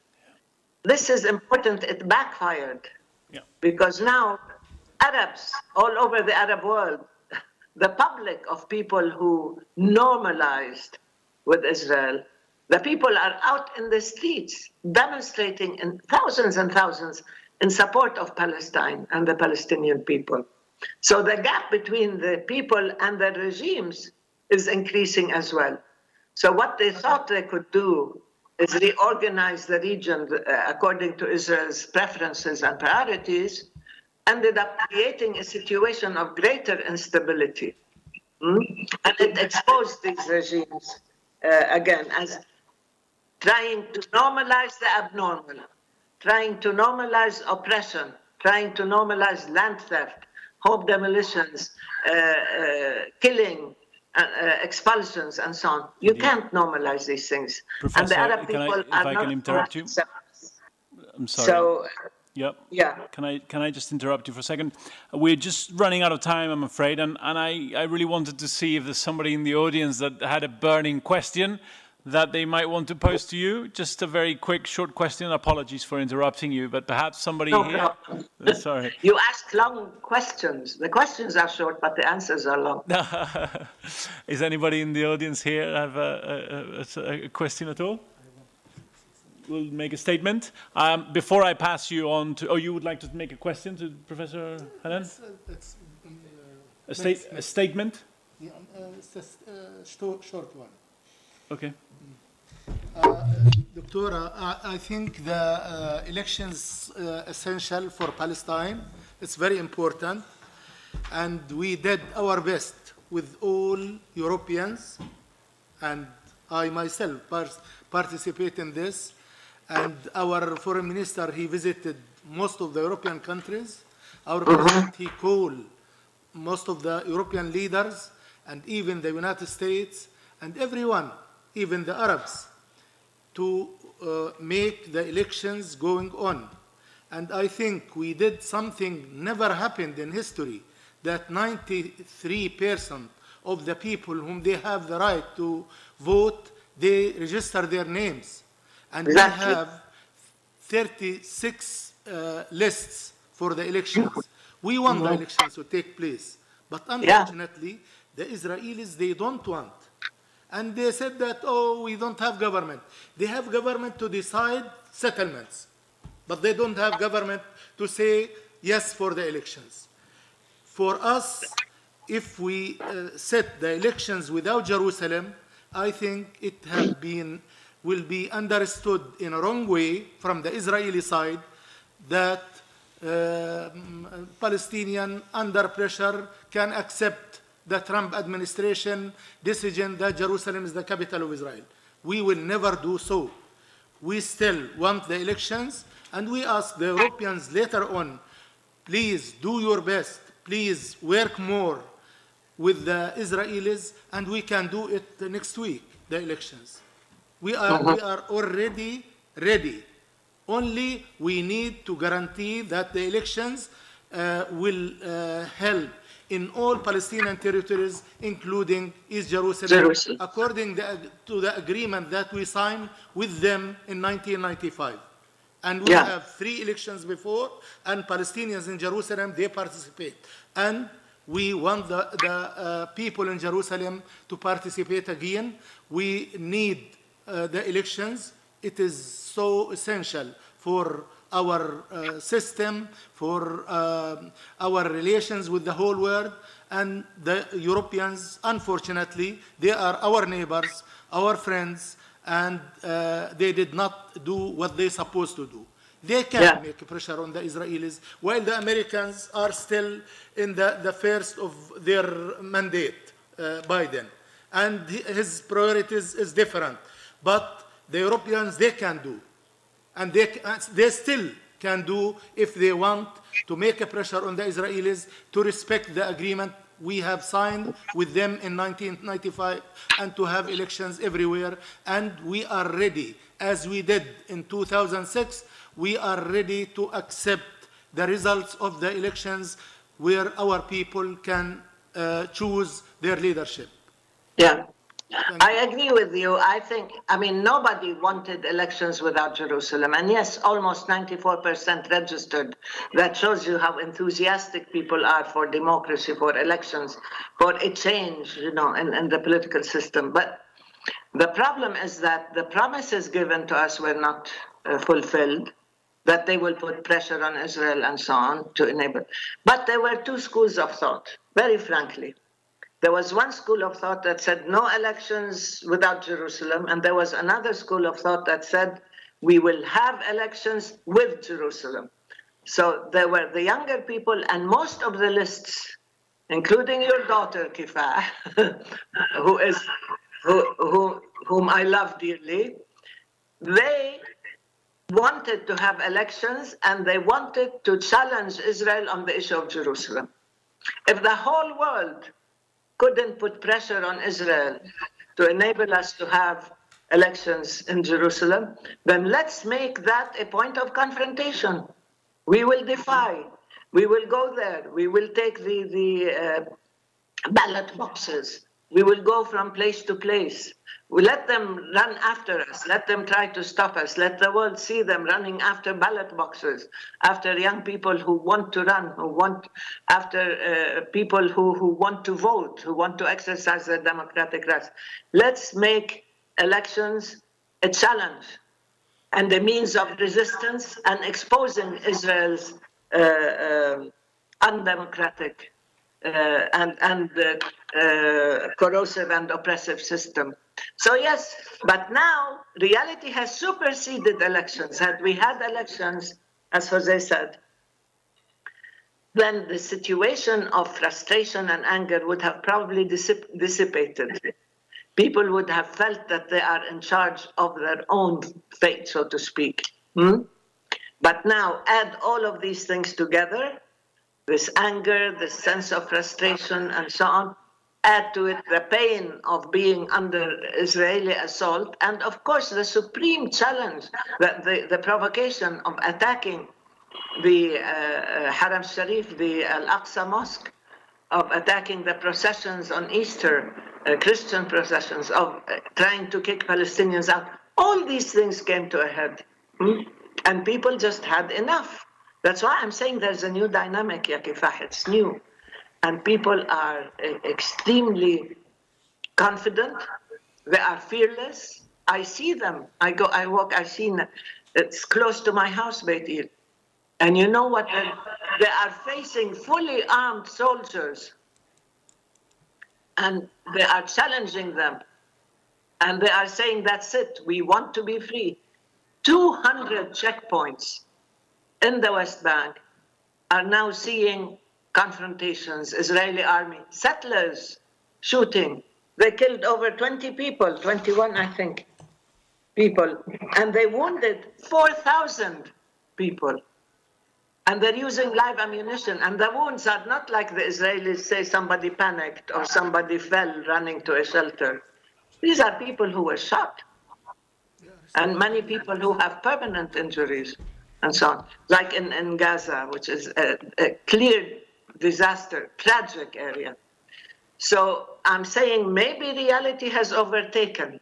This is important. It backfired. Yeah. Because now Arabs all over the Arab world, the public of people who normalized with Israel, the people are out in the streets demonstrating in thousands and thousands in support of Palestine and the Palestinian people. So the gap between the people and the regimes is increasing as well. So what they thought they could do is reorganize the region uh, according to Israel's preferences and priorities, ended up creating a situation of greater instability. Mm? And it exposed these regimes uh, again as trying to normalize the abnormal, trying to normalize oppression, trying to normalize land theft, home demolitions, uh, uh, killing, uh, uh expulsions, and so on. You can't normalize these things. Professor, and the Arab people I, are can interrupt you? I'm sorry. So, Yep. Yeah. Can I can I just interrupt you for a second? We're just running out of time, I'm afraid, and, and I, I really wanted to see if there's somebody in the audience that had a burning question that they might want to pose to you? Just a very quick, short question. Apologies for interrupting you, but perhaps somebody no, here. No. Sorry. You ask long questions. The questions are short, but the answers are long. Is anybody in the audience here have a, a, a question at all? We'll make a statement. Um, before I pass you on to, oh, you would like to make a question to Professor Helen? It's, it's, uh, a, state, a statement? Yeah, uh, it's a uh, short one. Okay. Uh, Doctor, I, I, think the uh, elections uh, essential for Palestine. It's very important, and we did our best with all Europeans, and I myself participate in this. And our foreign minister, he visited most of the European countries. Our president, he called most of the European leaders and even the United States and everyone even the Arabs, to uh, make the elections going on. And I think we did something never happened in history, that 93% of the people whom they have the right to vote, they register their names. And exactly. we have 36 uh, lists for the elections. We want the elections to take place. But unfortunately, yeah. the Israelis, they don't want. And they said that, oh, we don't have government. They have government to decide settlements, but they don't have government to say yes for the elections. For us, if we uh, set the elections without Jerusalem, I think it has been, will be understood in a wrong way from the Israeli side that uh, Palestinian under pressure can accept the Trump administration decision that Jerusalem is the capital of Israel. We will never do so. We still want the elections, and we ask the Europeans later on, please do your best, please work more with the Israelis, and we can do it next week, the elections. We are, we are already ready. Only we need to guarantee that the elections uh, will uh, help in all Palestinian territories, including East Jerusalem, Jerusalem. according the, to the agreement that we signed with them in 1995. And we Yeah. have three elections before, and Palestinians in Jerusalem, they participate. And we want the, the uh, people in Jerusalem to participate again. We need uh, the elections. It is so essential for our uh, system, for um our relations with the whole world. And the Europeans, unfortunately, they are our neighbors, our friends, and uh, they did not do what they're supposed to do. They can Yeah. make pressure on the Israelis, while the Americans are still in the, the first of their mandate, uh, Biden. And his priorities is different. But the Europeans, they can do. And they, they still can do if they want to make a pressure on the Israelis to respect the agreement we have signed with them in 1995 and to have elections everywhere. And we are ready, as we did in 2006, we are ready to accept the results of the elections where our people can uh, choose their leadership. Yeah. I agree with you. I think, I mean, nobody wanted elections without Jerusalem. And yes, almost 94% registered. That shows you how enthusiastic people are for democracy, for elections, for a change, you know, in, in the political system. But the problem is that the promises given to us were not uh, fulfilled, that they will put pressure on Israel and so on to enable. But there were two schools of thought, very frankly. There was one school of thought that said no elections without Jerusalem, and there was another school of thought that said we will have elections with Jerusalem. So there were the younger people, and most of the lists, including your daughter Kifa, who is who, who, whom I love dearly, they wanted to have elections and they wanted to challenge Israel on the issue of Jerusalem. If the whole world couldn't put pressure on Israel to enable us to have elections in Jerusalem, then let's make that a point of confrontation. We will defy. We will go there. We will take the, the uh, ballot boxes. We will go from place to place. Let them run after us. Let them try to stop us. Let the world see them running after ballot boxes, after young people who want to run, who want, after uh, people who, who want to vote, who want to exercise their democratic rights. Let's make elections a challenge and a means of resistance and exposing Israel's uh, um undemocratic uh, and, and uh, uh, corrosive and oppressive system. So yes, but now reality has superseded elections. Had we had elections, as Jose said, then the situation of frustration and anger would have probably dissip- dissipated. People would have felt that they are in charge of their own fate, so to speak. Hmm? But now add all of these things together this anger, this sense of frustration, and so on. Add to it the pain of being under Israeli assault, and of course, the supreme challenge, the, the, the provocation of attacking the uh, Haram Sharif, the Al Aqsa Mosque, of attacking the processions on Easter, uh, Christian processions, of uh, trying to kick Palestinians out. All these things came to a head. Hmm? And people just had enough. That's why I'm saying there's a new dynamic, Ya Kifah. It's new. And people are uh, extremely confident. They are fearless. I see them. I go, I walk, I see, them. it's close to my house, Beit El. And you know what? They are facing fully armed soldiers. And they are challenging them. And they are saying, that's it, we want to be free. 200 checkpoints in the West Bank are now seeing confrontations, Israeli army, settlers shooting. They killed over 20 people, 21, I think, people. And they wounded 4,000 people. And they're using live ammunition. And the wounds are not like the Israelis say somebody panicked or somebody fell running to a shelter. These are people who were shot. And many people who have permanent injuries and so on. Like in, in Gaza, which is a, a clear disaster, tragic area. So I'm saying maybe reality has overtaken,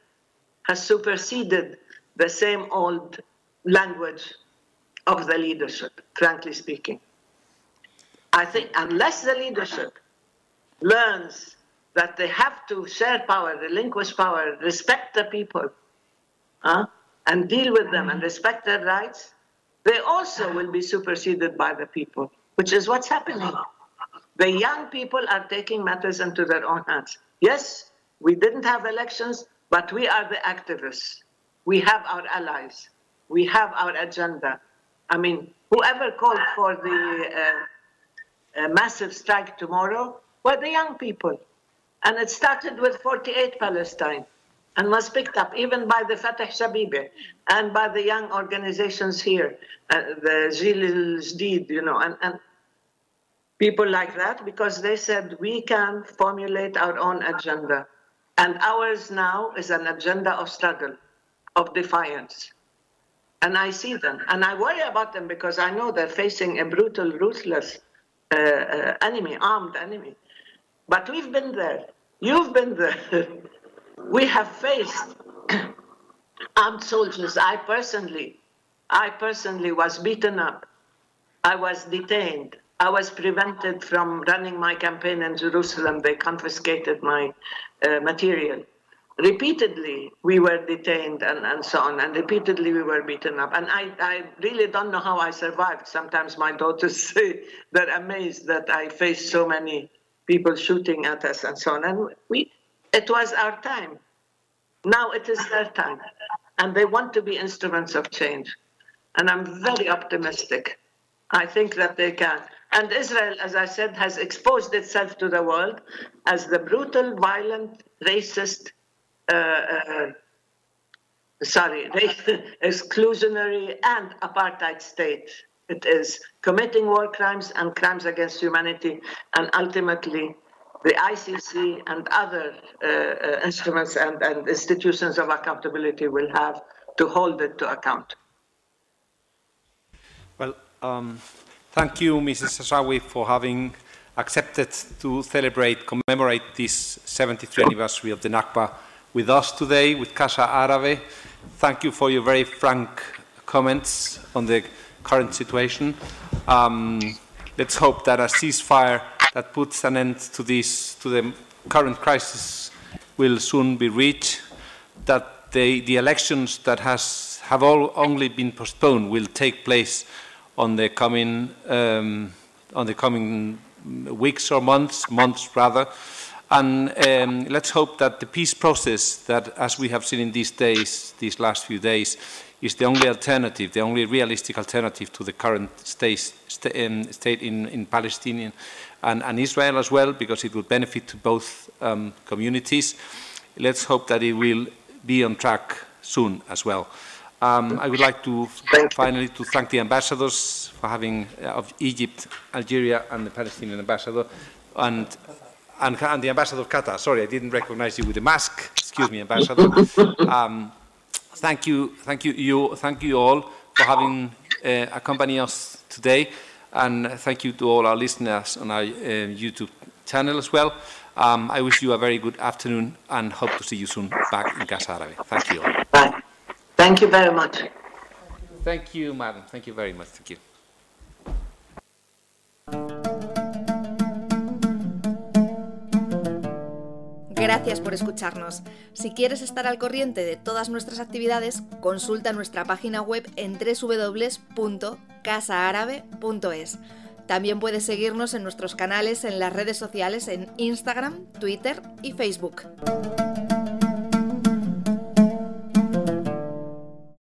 has superseded the same old language of the leadership, frankly speaking. I think unless the leadership learns that they have to share power, relinquish power, respect the people, uh, and deal with them and respect their rights, they also will be superseded by the people, which is what's happening. The young people are taking matters into their own hands. Yes, we didn't have elections, but we are the activists. We have our allies. We have our agenda. I mean, whoever called for the uh, uh, massive strike tomorrow were the young people. And it started with 48 Palestine and was picked up even by the Fatah Shabibi and by the young organizations here, uh, the Zil Jdid, you know, and, and people like that, because they said we can formulate our own agenda. And ours now is an agenda of struggle, of defiance. And I see them, and I worry about them because I know they're facing a brutal, ruthless uh, uh, enemy, armed enemy. But we've been there. You've been there. we have faced armed soldiers. I personally, I personally was beaten up. I was detained. I was prevented from running my campaign in Jerusalem. They confiscated my uh, material. Repeatedly, we were detained and, and so on, and repeatedly we were beaten up. And I, I really don't know how I survived. Sometimes my daughters say they're amazed that I faced so many people shooting at us and so on. And we, it was our time. Now it is their time. And they want to be instruments of change. And I'm very optimistic. I think that they can. And Israel, as I said, has exposed itself to the world as the brutal, violent, racist, uh, uh, sorry, exclusionary and apartheid state. It is committing war crimes and crimes against humanity, and ultimately the ICC and other uh, uh, instruments and, and institutions of accountability will have to hold it to account. Well, um, thank you, Mrs. Ashrawi, for having accepted to celebrate, commemorate this 73th anniversary of the Nakba with us today, with Casa Árabe. Thank you for your very frank comments on the current situation. Um, let's hope that a ceasefire that puts an end to this, to the current crisis will soon be reached, that the, the elections that has, have all only been postponed will take place on the coming, um, on the coming weeks or months, months rather, and um, let's hope that the peace process that, as we have seen in these days, these last few days, is the only alternative, the only realistic alternative to the current state, st um, state in, in Palestinian and, and, Israel as well, because it would benefit to both um, communities. Let's hope that it will be on track soon as well. Um, I would like to finally to thank the ambassadors for having uh, of Egypt, Algeria, and the Palestinian ambassador, and, and, and the ambassador of Qatar. Sorry, I didn't recognize you with the mask. Excuse me, ambassador. Um, thank you, thank you, you, thank you all for having uh, accompanied us today, and thank you to all our listeners on our uh, YouTube channel as well. Um, I wish you a very good afternoon and hope to see you soon back in Casa Árabe. Thank you all. Thank you very much. Thank you, madam. Thank you very much. Thank you. Gracias por escucharnos. Si quieres estar al corriente de todas nuestras actividades, consulta nuestra página web en www.casaarabe.es. También puedes seguirnos en nuestros canales en las redes sociales en Instagram, Twitter y Facebook.